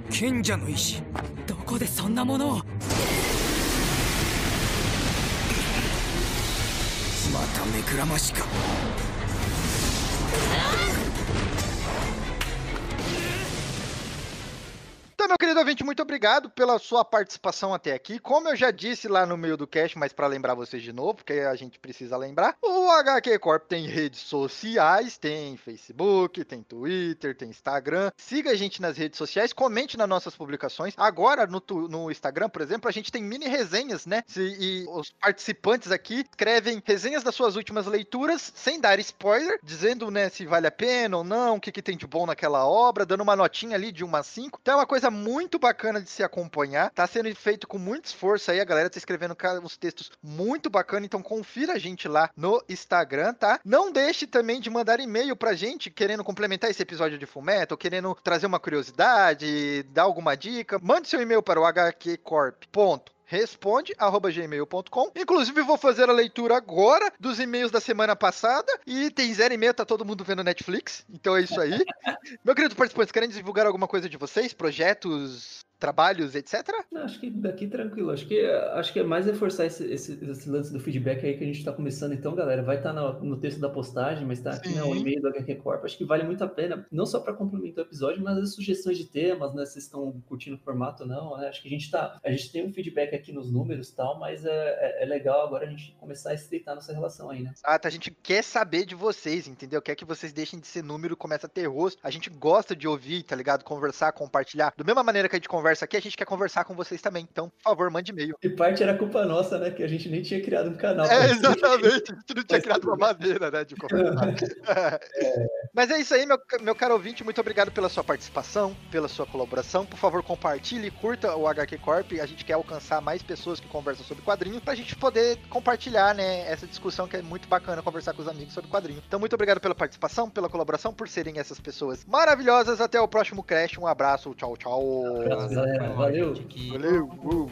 賢者の石どこでそんなものを また目くらましか。Então, meu querido ouvinte, muito obrigado pela sua participação até aqui. Como eu já disse lá no meio do cast, mas para lembrar vocês de novo, porque a gente precisa lembrar, o HQ Corp tem redes sociais, tem Facebook, tem Twitter, tem Instagram. Siga a gente nas redes sociais, comente nas nossas publicações. Agora, no, no Instagram, por exemplo, a gente tem mini resenhas, né? e os participantes aqui escrevem resenhas das suas últimas leituras, sem dar spoiler, dizendo, né, se vale a pena ou não, o que, que tem de bom naquela obra, dando uma notinha ali de 1 a 5. Então é uma coisa muito bacana de se acompanhar. Tá sendo feito com muito esforço aí. A galera tá escrevendo uns textos muito bacanas. Então confira a gente lá no Instagram, tá? Não deixe também de mandar e-mail pra gente querendo complementar esse episódio de Fullmetal, querendo trazer uma curiosidade, dar alguma dica. Mande seu e-mail para o hqcorp responde@gmail.com. Inclusive vou fazer a leitura agora dos e-mails da semana passada e tem zero e-mail, tá todo mundo vendo Netflix. Então é isso aí. Meu querido participante, querem divulgar alguma coisa de vocês? Projetos, trabalhos, etc? Não, acho que daqui tranquilo. Acho que, acho que é mais reforçar esse, esse, esse lance do feedback aí que a gente está começando. Então, galera, vai estar tá no, no, texto da postagem, mas está aqui no né, e-mail do HQ Corp. Acho que vale muito a pena, não só para complementar o episódio, mas as sugestões de temas, né? Se vocês estão curtindo o formato ou não. Né? Acho que a gente tá. A gente tem um feedback aqui nos números e tal, mas é, é, é, legal agora a gente começar a estreitar nossa relação aí, né? Ah, tá. A gente quer saber de vocês, entendeu? Quer que vocês deixem de ser número, comece a ter rosto. A gente gosta de ouvir, tá ligado? Conversar, compartilhar. Da mesma maneira que a gente conversa aqui, a gente quer conversar com vocês também. Então, por favor, mande e-mail. E parte era culpa nossa, né? Que a gente nem tinha criado um canal. É, exatamente. A gente não tinha criado uma maneira, né? De conversar. é. Mas é isso aí, meu, meu caro ouvinte. Muito obrigado pela sua participação, pela sua colaboração. Por favor, compartilhe, curta o HQ Corp. A gente quer alcançar mais pessoas que conversam sobre quadrinhos pra gente poder compartilhar, né? Essa discussão que é muito bacana conversar com os amigos sobre quadrinhos. Então, muito obrigado pela participação, pela colaboração, por serem essas pessoas maravilhosas. Até o próximo Crash. Um abraço. Tchau, tchau. Um abraço, galera. Valeu. Valeu.